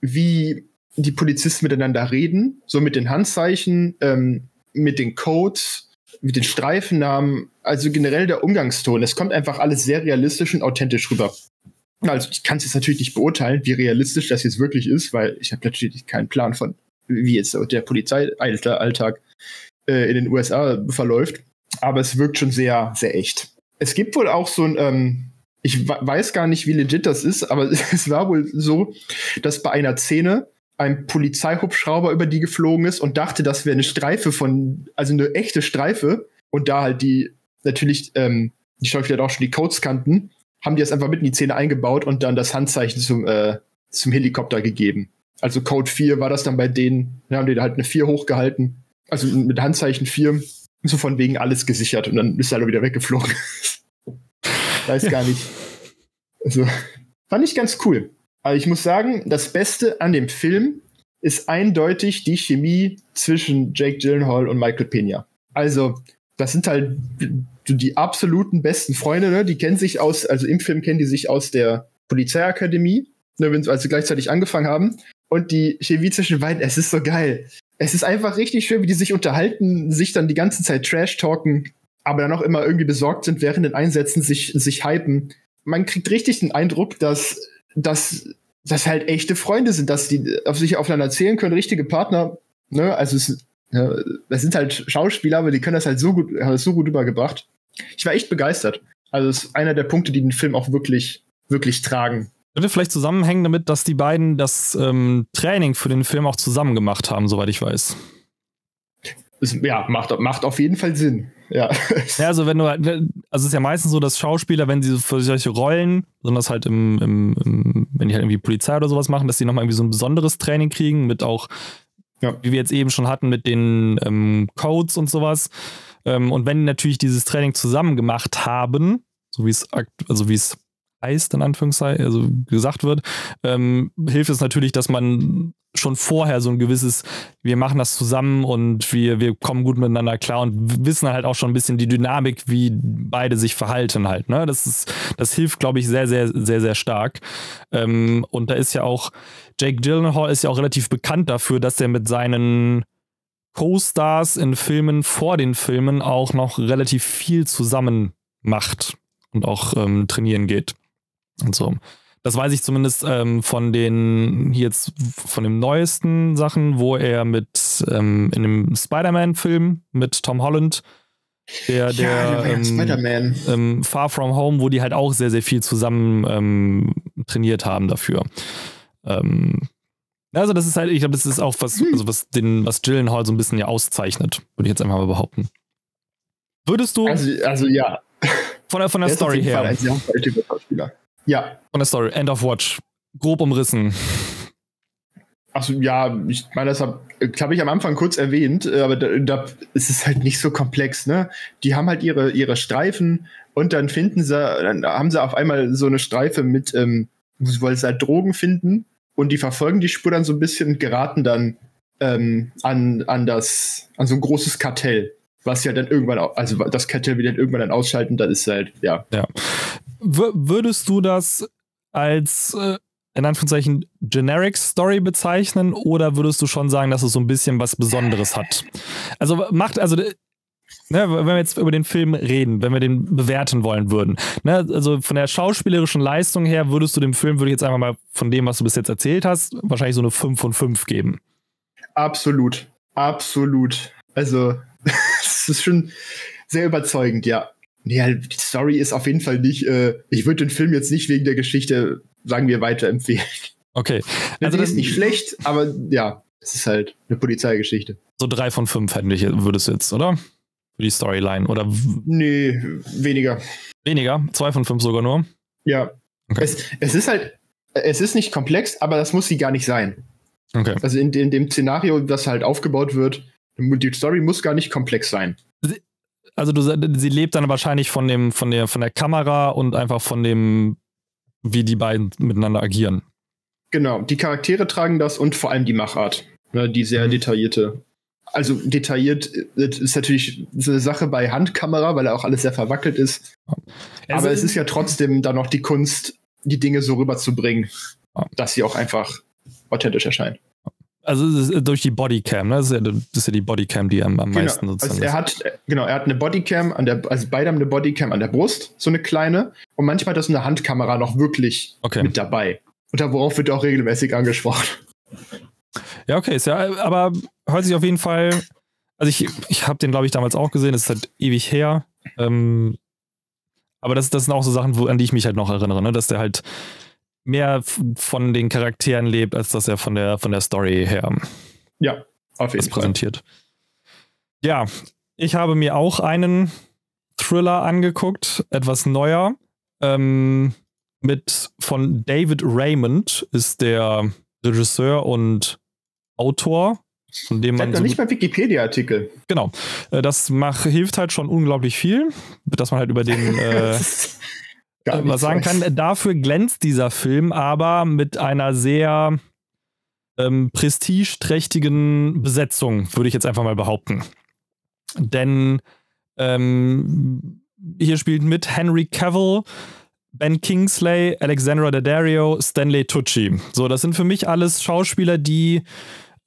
wie die Polizisten miteinander reden, so mit den Handzeichen, ähm, mit den Codes, mit den Streifennamen, also generell der Umgangston. Es kommt einfach alles sehr realistisch und authentisch rüber. Also ich kann es jetzt natürlich nicht beurteilen, wie realistisch das jetzt wirklich ist, weil ich habe natürlich keinen Plan von, wie jetzt der Polizeialltag äh, in den USA verläuft. Aber es wirkt schon sehr, sehr echt. Es gibt wohl auch so ein, ähm, ich weiß gar nicht, wie legit das ist, aber es war wohl so, dass bei einer Szene ein Polizeihubschrauber über die geflogen ist und dachte, das wäre eine Streife von, also eine echte Streife. Und da halt die, natürlich, ähm, die Schauspieler auch schon die Codes kannten, haben die das einfach mit in die Szene eingebaut und dann das Handzeichen zum, äh, zum Helikopter gegeben. Also Code 4 war das dann bei denen, da haben die halt eine 4 hochgehalten. Also mit Handzeichen 4, so von wegen alles gesichert und dann ist er wieder weggeflogen. Weiß gar nicht. Also, fand ich ganz cool. Aber ich muss sagen, das Beste an dem Film ist eindeutig die Chemie zwischen Jake Gyllenhaal und Michael Pena. Also, das sind halt die absoluten besten Freunde, ne? Die kennen sich aus, also im Film kennen die sich aus der Polizeiakademie, ne, als sie gleichzeitig angefangen haben. Und die Chemie zwischen beiden, es ist so geil. Es ist einfach richtig schön, wie die sich unterhalten, sich dann die ganze Zeit Trash-talken, aber dann auch immer irgendwie besorgt sind, während den Einsätzen sich, sich hypen. Man kriegt richtig den Eindruck, dass, dass, dass halt echte Freunde sind, dass die auf sich aufeinander erzählen können, richtige Partner. Ne? Also es, ja, das sind halt Schauspieler, aber die können das halt so gut, haben das so gut übergebracht. Ich war echt begeistert. Also es ist einer der Punkte, die den Film auch wirklich, wirklich tragen. Würde vielleicht zusammenhängen damit, dass die beiden das ähm, Training für den Film auch zusammen gemacht haben, soweit ich weiß. Ja, macht, macht auf jeden Fall Sinn. Ja. ja, also wenn du halt, also es ist ja meistens so, dass Schauspieler, wenn sie für solche Rollen, besonders halt im, im, im wenn die halt irgendwie Polizei oder sowas machen, dass die nochmal irgendwie so ein besonderes Training kriegen mit auch, ja. wie wir jetzt eben schon hatten, mit den ähm, Codes und sowas. Ähm, und wenn die natürlich dieses Training zusammen gemacht haben, so wie es, also wie es heißt, in Anführungszeichen, also gesagt wird, ähm, hilft es natürlich, dass man schon vorher so ein gewisses, wir machen das zusammen und wir, wir kommen gut miteinander klar und wissen halt auch schon ein bisschen die Dynamik, wie beide sich verhalten halt. Ne? Das, ist, das hilft, glaube ich, sehr, sehr, sehr, sehr stark. Ähm, und da ist ja auch, Jake Gyllenhaal ist ja auch relativ bekannt dafür, dass er mit seinen Co-Stars in Filmen vor den Filmen auch noch relativ viel zusammen macht und auch ähm, trainieren geht. Und so. Das weiß ich zumindest ähm, von den jetzt von den neuesten Sachen, wo er mit ähm, in dem Spider-Man-Film mit Tom Holland, der, ja, der ähm, ähm, Far From Home, wo die halt auch sehr, sehr viel zusammen ähm, trainiert haben dafür. Ähm, also, das ist halt, ich glaube, das ist auch was, hm. also was den, was Gyllenhaal so ein bisschen ja auszeichnet, würde ich jetzt einfach mal behaupten. Würdest du. Also, also ja. Von der, von der, der Story her. Ein sehr Ja. Von der Story. End of Watch. Grob umrissen. Achso, ja, ich meine, das habe hab ich am Anfang kurz erwähnt, äh, aber da, da ist es halt nicht so komplex, ne? Die haben halt ihre, ihre Streifen und dann finden sie, dann haben sie auf einmal so eine Streife mit, ähm, weil sie halt Drogen finden und die verfolgen die Spur dann so ein bisschen und geraten dann ähm, an, an das, an so ein großes Kartell, was ja dann irgendwann, also das Kartell wird dann irgendwann dann ausschalten, dann ist halt, ja. W würdest du das als äh, in Anführungszeichen Generic Story bezeichnen oder würdest du schon sagen, dass es so ein bisschen was Besonderes hat? Also macht, also ne, wenn wir jetzt über den Film reden, wenn wir den bewerten wollen würden, ne, also von der schauspielerischen Leistung her würdest du dem Film, würde ich jetzt einfach mal von dem, was du bis jetzt erzählt hast, wahrscheinlich so eine 5 von 5 geben. Absolut. Absolut. Also, es ist schon sehr überzeugend, ja. Nee, halt, die Story ist auf jeden Fall nicht, äh, ich würde den Film jetzt nicht wegen der Geschichte, sagen wir, weiterempfehlen. Okay. Also, Also die das ist nicht schlecht, aber ja, es ist halt eine Polizeigeschichte. So 3 von 5 hätten wir, würdest du jetzt, oder? Für die Storyline. Oder Nee, weniger. weniger? 2 von 5 sogar nur? Ja. Okay. Es, es ist halt, es ist nicht komplex, aber das muss sie gar nicht sein. Okay. Also in, in dem Szenario, das halt aufgebaut wird, die Story muss gar nicht komplex sein. Also du, sie lebt dann wahrscheinlich von dem, von der, von der Kamera und einfach von dem, wie die beiden miteinander agieren. Genau, die Charaktere tragen das und vor allem die Machart. Ne, die sehr Mhm. detaillierte. Also detailliert ist natürlich so eine Sache bei Handkamera, weil da auch alles sehr verwackelt ist. Aber es ist ja trotzdem dann noch die Kunst, die Dinge so rüberzubringen, dass sie auch einfach authentisch erscheinen. Also ist durch die Bodycam, ne? Das ist ja, das ist ja die Bodycam, die am, am meisten Genau. sozusagen Also er hat, äh, genau, er hat eine Bodycam an der, also beide haben eine Bodycam an der Brust, so eine kleine. Und manchmal hat das eine Handkamera noch wirklich Okay. mit dabei. Und darauf wird auch regelmäßig angesprochen. Ja, okay, ist ja, aber hört sich auf jeden Fall. Also ich, ich habe den, glaube ich, damals auch gesehen, das ist halt ewig her. Ähm, aber das, das sind auch so Sachen, wo, an die ich mich halt noch erinnere, ne? dass der halt mehr von den Charakteren lebt, als dass er von der, von der Story her Ja, auf jeden das Fall. präsentiert. Ja, ich habe mir auch einen Thriller angeguckt, etwas neuer. Ähm, mit von David Raymond ist der Regisseur und Autor, von dem man so nicht mal Wikipedia-Artikel. genau. Äh, Das mach, hilft halt schon unglaublich viel, dass man halt über den äh, Gar was nichts sagen weiß. kann. Dafür glänzt dieser Film aber mit einer sehr ähm, prestigeträchtigen Besetzung, würde ich jetzt einfach mal behaupten. Denn ähm, hier spielt mit Henry Cavill, Ben Kingsley, Alexandra Daddario, Stanley Tucci. So, das sind für mich alles Schauspieler, die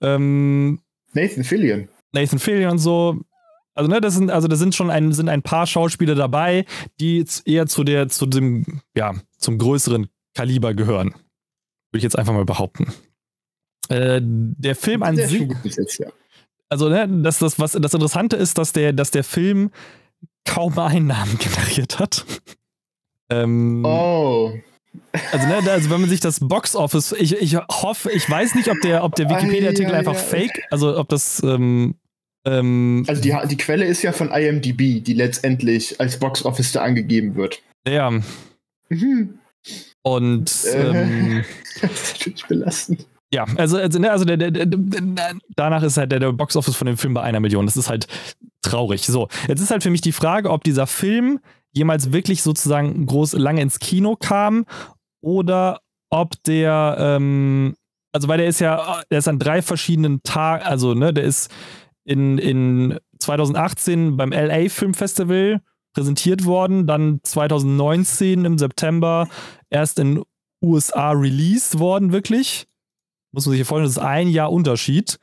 ähm, Nathan Fillion. Nathan Fillion und so. Also, ne, das sind, also da sind schon ein, sind ein paar Schauspieler dabei, die eher zu der, zu dem, ja, zum größeren Kaliber gehören. Würde ich jetzt einfach mal behaupten. Äh, der Film an sich, ja. also, ne, das, das, was, das Interessante ist, dass der, dass der Film kaum Einnahmen generiert hat. ähm, Oh. also, ne, also, wenn man sich das Box Office, ich, ich hoffe, ich weiß nicht, ob der, ob der Wikipedia-Artikel Ei, ei, einfach ei. fake, also ob das, ähm, ähm, Also die, die Quelle ist ja von IMDb, die letztendlich als Box-Office da angegeben wird. ja, Mhm. Und Äh. ähm, Das ist natürlich belastend. ja, also, also, ne, also der, der, der, danach ist halt der, der Boxoffice von dem Film bei einer Million. Das ist halt traurig. So, jetzt ist halt für mich die Frage, ob dieser Film jemals wirklich sozusagen groß lange ins Kino kam oder ob der, ähm, also weil der ist ja, der ist an drei verschiedenen Tagen, also ne, der ist in, in 2018 beim LA Film Festival präsentiert worden, dann 2019 im September erst in USA released worden, wirklich. Muss man sich hier vorstellen, das ist ein Jahr Unterschied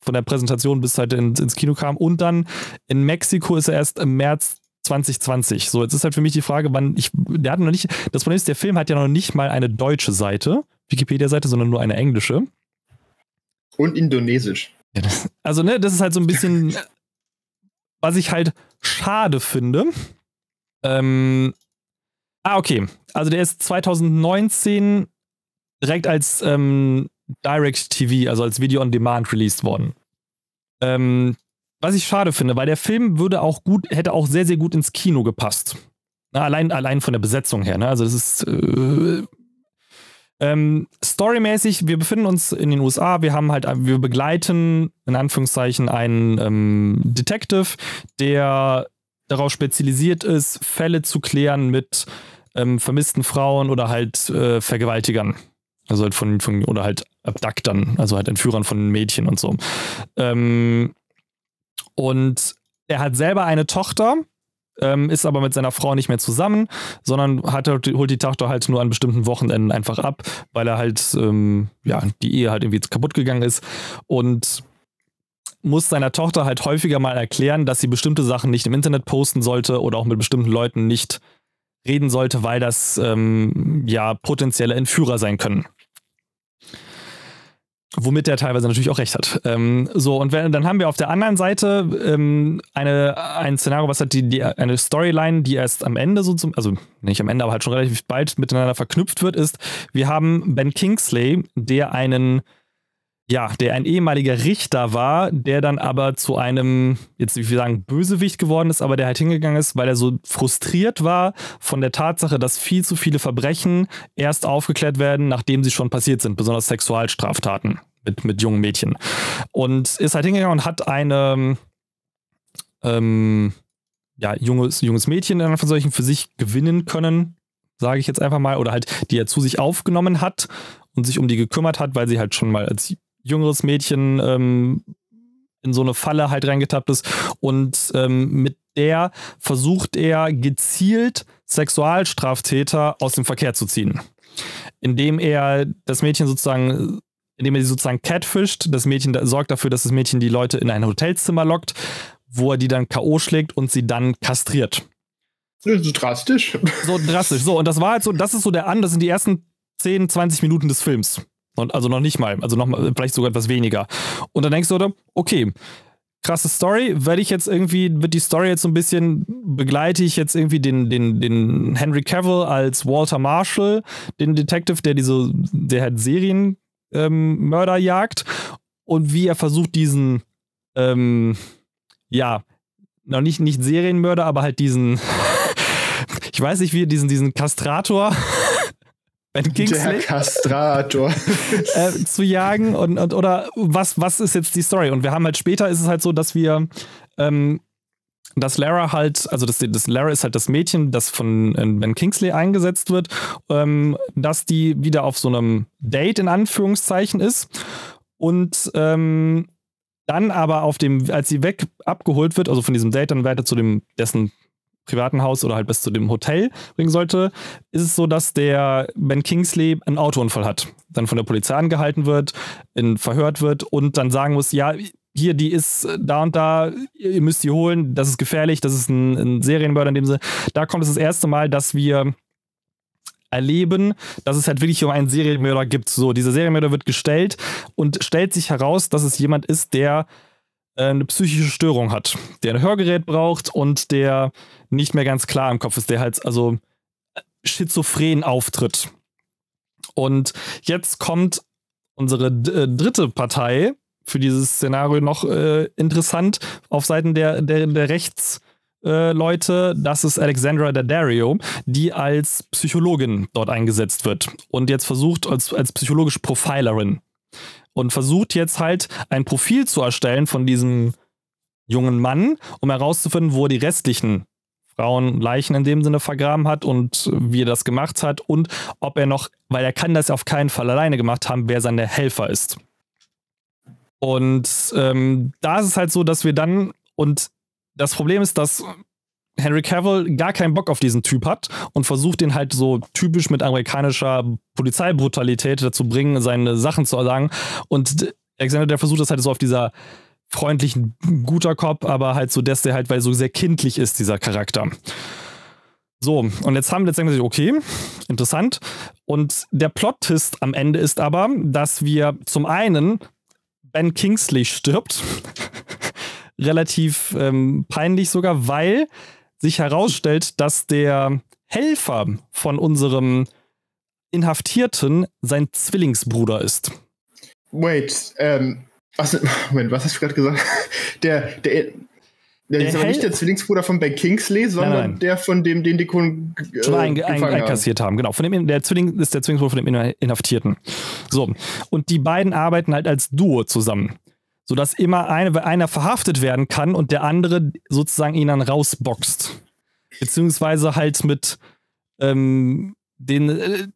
von der Präsentation bis halt ins, ins Kino kam. Und dann in Mexiko ist er erst im März 2020. So, jetzt ist halt für mich die Frage, wann ich, der hat noch nicht, das Problem ist, der Film hat ja noch nicht mal eine deutsche Seite, Wikipedia-Seite, sondern nur eine englische. Und Indonesisch. Also, ne, das ist halt so ein bisschen, was ich halt schade finde. Ähm, ah, okay. Also, der ist 2019 direkt als ähm, Direct TV, also als Video on Demand released worden. Ähm, was ich schade finde, weil der Film würde auch gut, hätte auch sehr, sehr gut ins Kino gepasst. Na, allein, allein von der Besetzung her, ne? Also, das ist. Äh, Ähm, storymäßig, wir befinden uns in den USA, wir haben halt, wir begleiten in Anführungszeichen einen ähm, Detective, der darauf spezialisiert ist, Fälle zu klären mit ähm, vermissten Frauen oder halt äh, Vergewaltigern. Also halt von, von, oder halt Abductern, also halt Entführern von Mädchen und so. Ähm, und er hat selber eine Tochter, ähm, ist aber mit seiner Frau nicht mehr zusammen, sondern hat, holt die Tochter halt nur an bestimmten Wochenenden einfach ab, weil er halt, ähm, ja, die Ehe halt irgendwie kaputt gegangen ist und muss seiner Tochter halt häufiger mal erklären, dass sie bestimmte Sachen nicht im Internet posten sollte oder auch mit bestimmten Leuten nicht reden sollte, weil das ähm, ja potenzielle Entführer sein können. Womit er teilweise natürlich auch recht hat. Ähm, so, und wenn, dann haben wir auf der anderen Seite ähm, eine, ein Szenario, was hat die, die, eine Storyline, die erst am Ende so zum, also nicht am Ende, aber halt schon relativ bald miteinander verknüpft wird, ist, wir haben Ben Kingsley, der einen ja, der ein ehemaliger Richter war, der dann aber zu einem, jetzt wie wir sagen, Bösewicht geworden ist, aber der halt hingegangen ist, weil er so frustriert war von der Tatsache, dass viel zu viele Verbrechen erst aufgeklärt werden, nachdem sie schon passiert sind, besonders Sexualstraftaten mit, mit jungen Mädchen. Und ist halt hingegangen und hat eine, ähm, ja, junges, junges Mädchen in von solchen für sich gewinnen können, sage ich jetzt einfach mal, oder halt, die er zu sich aufgenommen hat und sich um die gekümmert hat, weil sie halt schon mal als jüngeres Mädchen ähm, in so eine Falle halt reingetappt ist. Und ähm, mit der versucht er gezielt Sexualstraftäter aus dem Verkehr zu ziehen. Indem er das Mädchen sozusagen, indem er sie sozusagen catfischt, das Mädchen sorgt dafür, dass das Mädchen die Leute in ein Hotelzimmer lockt, wo er die dann K.O. schlägt und sie dann kastriert. So drastisch. So drastisch. So, und das war halt so, das ist so der An, das sind die ersten 10, 20 Minuten des Films. Und also noch nicht mal, also noch mal, vielleicht sogar etwas weniger. Und dann denkst du, okay, krasse Story. Werde ich jetzt irgendwie, wird die Story jetzt so ein bisschen, begleite ich jetzt irgendwie den, den, den Henry Cavill als Walter Marshall, den Detective, der diese, der halt Serienmörder ähm, jagt und wie er versucht, diesen, ähm, ja, noch nicht, nicht Serienmörder, aber halt diesen, ich weiß nicht wie, diesen, diesen Kastrator Ben Kingsley. Der Kastrator. äh, zu jagen und, und, oder was, was ist jetzt die Story? Und wir haben halt später ist es halt so, dass wir ähm, dass Lara halt, also das, das Lara ist halt das Mädchen, das von äh, Ben Kingsley eingesetzt wird, ähm, dass die wieder auf so einem Date in Anführungszeichen ist und ähm, dann aber auf dem, als sie weg abgeholt wird, also von diesem Date dann weiter zu dem dessen privaten Haus oder halt bis zu dem Hotel bringen sollte, ist es so, dass der Ben Kingsley einen Autounfall hat, dann von der Polizei angehalten wird, in, verhört wird und dann sagen muss, ja, hier, die ist da und da, ihr müsst die holen, das ist gefährlich, das ist ein, ein Serienmörder in dem Sinne. Da kommt es das erste Mal, dass wir erleben, dass es halt wirklich um einen Serienmörder gibt. So, dieser Serienmörder wird gestellt und stellt sich heraus, dass es jemand ist, der äh, eine psychische Störung hat, der ein Hörgerät braucht und der nicht mehr ganz klar im Kopf ist, der halt also schizophren auftritt. Und jetzt kommt unsere äh, dritte Partei für dieses Szenario noch äh, interessant auf Seiten der, der, der Rechtsleute. Äh, das ist Alexandra Daddario, die als Psychologin dort eingesetzt wird und jetzt versucht als, als psychologische Profilerin und versucht jetzt halt ein Profil zu erstellen von diesem jungen Mann, um herauszufinden, wo die restlichen Frauen Leichen in dem Sinne vergraben hat und wie er das gemacht hat und ob er noch, weil er kann das auf keinen Fall alleine gemacht haben, wer seine Helfer ist. Und ähm, da ist es halt so, dass wir dann, und das Problem ist, dass Henry Cavill gar keinen Bock auf diesen Typ hat und versucht den halt so typisch mit amerikanischer Polizeibrutalität dazu bringen, seine Sachen zu sagen. Und Alexander, der versucht das halt so auf dieser freundlichen, guter Cop, aber halt so, dass der halt, weil so sehr kindlich ist, dieser Charakter. So, und jetzt haben wir letztendlich, okay, interessant. Und der Plot-Twist am Ende ist aber, dass wir zum einen Ben Kingsley stirbt. Relativ ähm, peinlich sogar, weil sich herausstellt, dass der Helfer von unserem Inhaftierten sein Zwillingsbruder ist. Wait, ähm, was, Moment, was hast du gerade gesagt? Der, der, Der, Der ist aber nicht der Zwillingsbruder von Ben Kingsley, sondern Nein, nein. der von dem, den die Kunden äh, schon einge ein, gefangen haben. einkassiert haben. Genau. Von dem, der Zwilling ist der Zwillingsbruder von dem Inha- Inhaftierten. So. Und die beiden arbeiten halt als Duo zusammen. Sodass immer eine, einer verhaftet werden kann und der andere sozusagen ihn dann rausboxt. Beziehungsweise halt mit ähm, den, äh,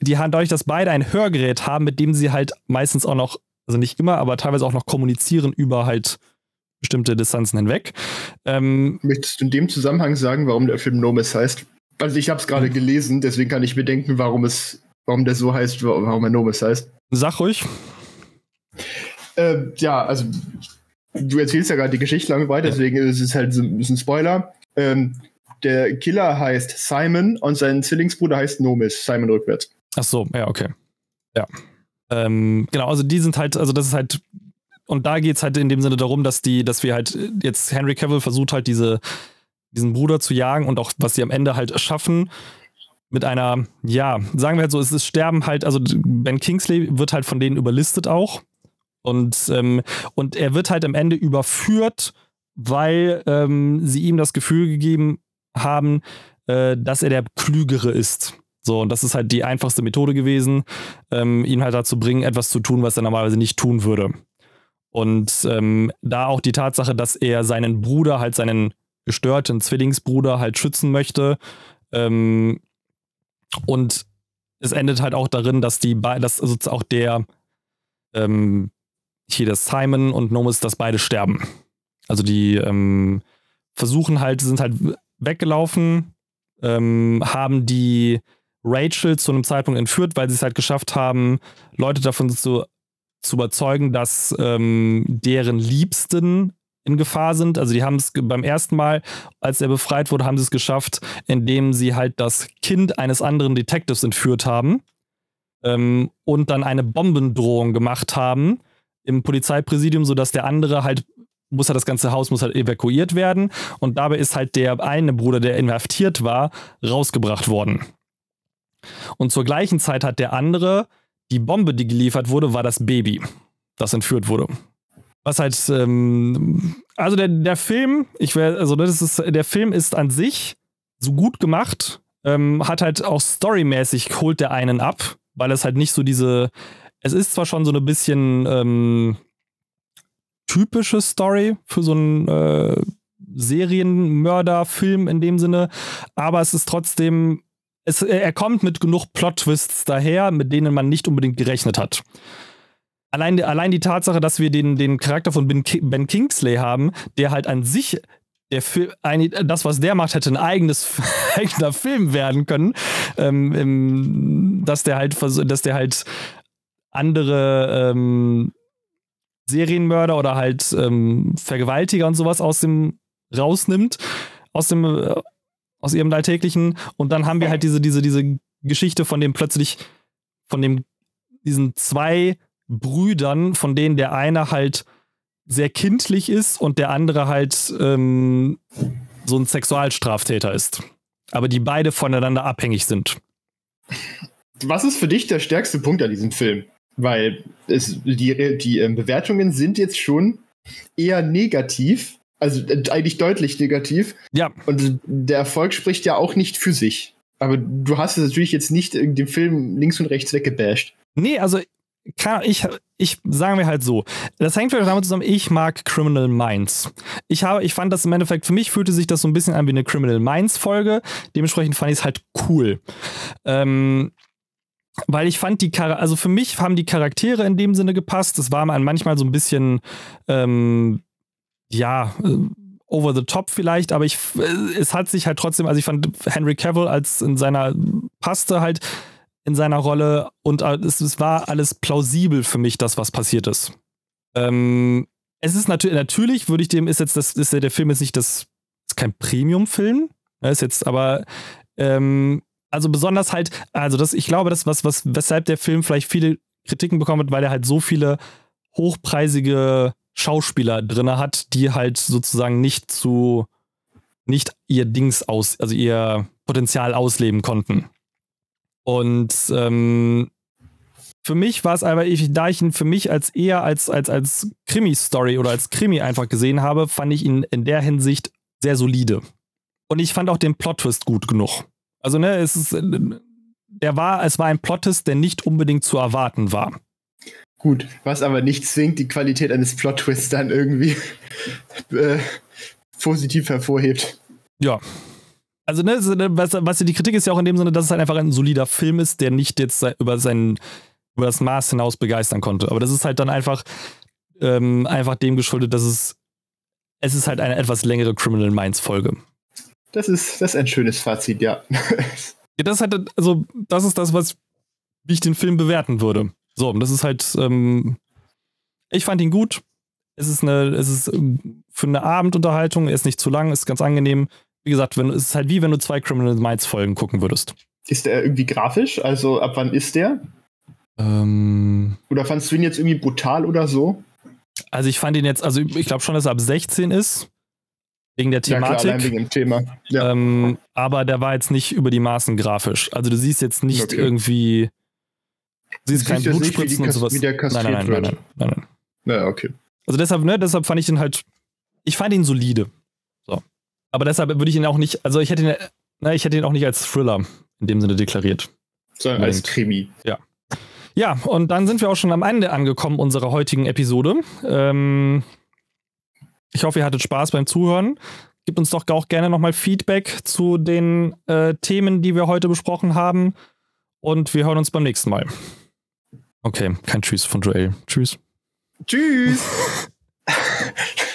die haben dadurch, dass beide ein Hörgerät haben, mit dem sie halt meistens auch noch, also nicht immer, aber teilweise auch noch kommunizieren über halt bestimmte Distanzen hinweg. Ähm, Möchtest du in dem Zusammenhang sagen, warum der Film Nomis heißt? Also ich habe es gerade gelesen, deswegen kann ich mir denken, warum es, warum der so heißt, wa- warum er Nomis heißt. sag ruhig. Äh, ja, also du erzählst ja gerade die Geschichte lang weiter, deswegen ist es halt so ein bisschen Spoiler. Ähm, der Killer heißt Simon und sein Zwillingsbruder heißt Nomis, Simon rückwärts. Ach so, ja, okay. Ja. Ähm, genau, also die sind halt, also das ist halt, und da geht es halt in dem Sinne darum, dass die, dass wir halt jetzt Henry Cavill versucht halt diese, diesen Bruder zu jagen und auch was sie am Ende halt schaffen mit einer, ja, sagen wir halt so, es ist Sterben halt, also Ben Kingsley wird halt von denen überlistet auch und, ähm, und er wird halt am Ende überführt, weil ähm, sie ihm das Gefühl gegeben haben, äh, dass er der Klügere ist. So, und das ist halt die einfachste Methode gewesen, ähm, ihn halt dazu bringen, etwas zu tun, was er normalerweise nicht tun würde. Und ähm, da auch die Tatsache, dass er seinen Bruder, halt seinen gestörten Zwillingsbruder halt schützen möchte. Ähm, und es endet halt auch darin, dass die dass also auch der, ähm, hier der Simon und Nomis, dass beide sterben. Also die ähm, versuchen halt, sind halt weggelaufen, ähm, haben die Rachel zu einem Zeitpunkt entführt, weil sie es halt geschafft haben, Leute davon zu, zu überzeugen, dass ähm, deren Liebsten in Gefahr sind. Also die haben es beim ersten Mal, als er befreit wurde, haben sie es geschafft, indem sie halt das Kind eines anderen Detectives entführt haben ähm, und dann eine Bombendrohung gemacht haben im Polizeipräsidium, sodass der andere halt muss halt das ganze Haus muss halt evakuiert werden und dabei ist halt der eine Bruder, der inhaftiert war, rausgebracht worden. Und zur gleichen Zeit hat der andere, die Bombe, die geliefert wurde, war das Baby, das entführt wurde. Was halt, ähm, also der, der Film, ich wär, also das ist, der Film ist an sich so gut gemacht, ähm, hat halt auch storymäßig holt der einen ab, weil es halt nicht so diese, es ist zwar schon so eine bisschen ähm, typische Story für so einen äh, Serienmörder-Film in dem Sinne, aber es ist trotzdem, es, er kommt mit genug Plot-Twists daher, mit denen man nicht unbedingt gerechnet hat. Allein, allein die Tatsache, dass wir den, den Charakter von Ben, ben Kingsley haben, der halt an sich der ein, das, was der macht, hätte ein eigenes eigener Film werden können. Ähm, dass der halt dass der halt andere ähm, Serienmörder oder halt ähm, Vergewaltiger und sowas aus dem rausnimmt, aus dem äh, aus ihrem alltäglichen und dann haben wir halt diese diese diese Geschichte von dem plötzlich von dem diesen zwei Brüdern, von denen der eine halt sehr kindlich ist und der andere halt ähm, so ein Sexualstraftäter ist. Aber die beide voneinander abhängig sind. Was ist für dich der stärkste Punkt an diesem Film? Weil es, die, die ähm, Bewertungen sind jetzt schon eher negativ, also äh, eigentlich deutlich negativ. Ja, Und der Erfolg spricht ja auch nicht für sich. Aber du hast es natürlich jetzt nicht in dem Film links und rechts weggebasht. nee, also kann, ich, ich sagen wir halt so. Das hängt vielleicht damit zusammen, ich mag Criminal Minds. Ich habe, ich fand das im Endeffekt, für mich fühlte sich das so ein bisschen an wie eine Criminal Minds Folge. Dementsprechend fand ich es halt cool. Ähm, weil ich fand die Char also für mich haben die Charaktere in dem Sinne gepasst. Es war manchmal so ein bisschen, ähm, ja, äh, over the top vielleicht, aber ich, äh, es hat sich halt trotzdem, also ich fand Henry Cavill als in seiner, passte halt in seiner Rolle und äh, es, es war alles plausibel für mich, das, was passiert ist. Ähm, es ist natürlich, natürlich würde ich dem, ist jetzt das, ist der Film jetzt nicht das, ist kein Premium-Film, ne, ist jetzt aber, ähm, also besonders halt, also das, ich glaube, das, was, was, weshalb der Film vielleicht viele Kritiken bekommen hat, weil er halt so viele hochpreisige Schauspieler drin hat, die halt sozusagen nicht zu, nicht ihr Dings aus, also ihr Potenzial ausleben konnten. Und ähm, für mich war es aber, ich, da ich ihn für mich als eher als, als, als Krimi-Story oder als Krimi einfach gesehen habe, fand ich ihn in der Hinsicht sehr solide. Und ich fand auch den Plot-Twist gut genug. Also, ne, es ist, der war, es war ein Plot-Twist, der nicht unbedingt zu erwarten war. Gut, was aber nicht zwingend die Qualität eines Plot-Twists dann irgendwie äh, positiv hervorhebt. Ja. Also, ne, was, was die Kritik ist ja auch in dem Sinne, dass es halt einfach ein solider Film ist, der nicht jetzt über sein, über das Maß hinaus begeistern konnte. Aber das ist halt dann einfach, ähm, einfach dem geschuldet, dass es, es ist halt eine etwas längere Criminal Minds Folge. Das ist, das ist ein schönes Fazit, ja. ja, das ist halt, also, das ist das, was, wie ich den Film bewerten würde. So, das ist halt, ähm, ich fand ihn gut. Es ist eine, es ist ähm, für eine Abendunterhaltung, er ist nicht zu lang, ist ganz angenehm. Wie gesagt, wenn, es ist halt wie wenn du zwei Criminal Minds Folgen gucken würdest. Ist der irgendwie grafisch? Also ab wann ist der? Ähm, oder fandst du ihn jetzt irgendwie brutal oder so? Also ich fand ihn jetzt, also ich glaube schon, dass er ab 16 ist. Wegen der Thematik. Ja, klar, wegen dem Thema. Ja. Ähm, aber der war jetzt nicht über die Maßen grafisch. Also du siehst jetzt nicht okay. irgendwie. Du siehst kein Blutspritzen und sowas. Wie der nein, nein, nein, nein, nein, nein, nein. Ja, okay. Also deshalb, ne, deshalb fand ich ihn halt. Ich fand ihn solide. So. Aber deshalb würde ich ihn auch nicht, also ich hätte ihn, ne, ich hätte ihn auch nicht als Thriller in dem Sinne deklariert. Sondern als Krimi. Ja. Ja, und dann sind wir auch schon am Ende angekommen unserer heutigen Episode. Ähm, ich hoffe, ihr hattet Spaß beim Zuhören. Gebt uns doch auch gerne nochmal Feedback zu den äh, Themen, die wir heute besprochen haben. Und wir hören uns beim nächsten Mal. Okay, kein Tschüss von Joel. Tschüss. Tschüss.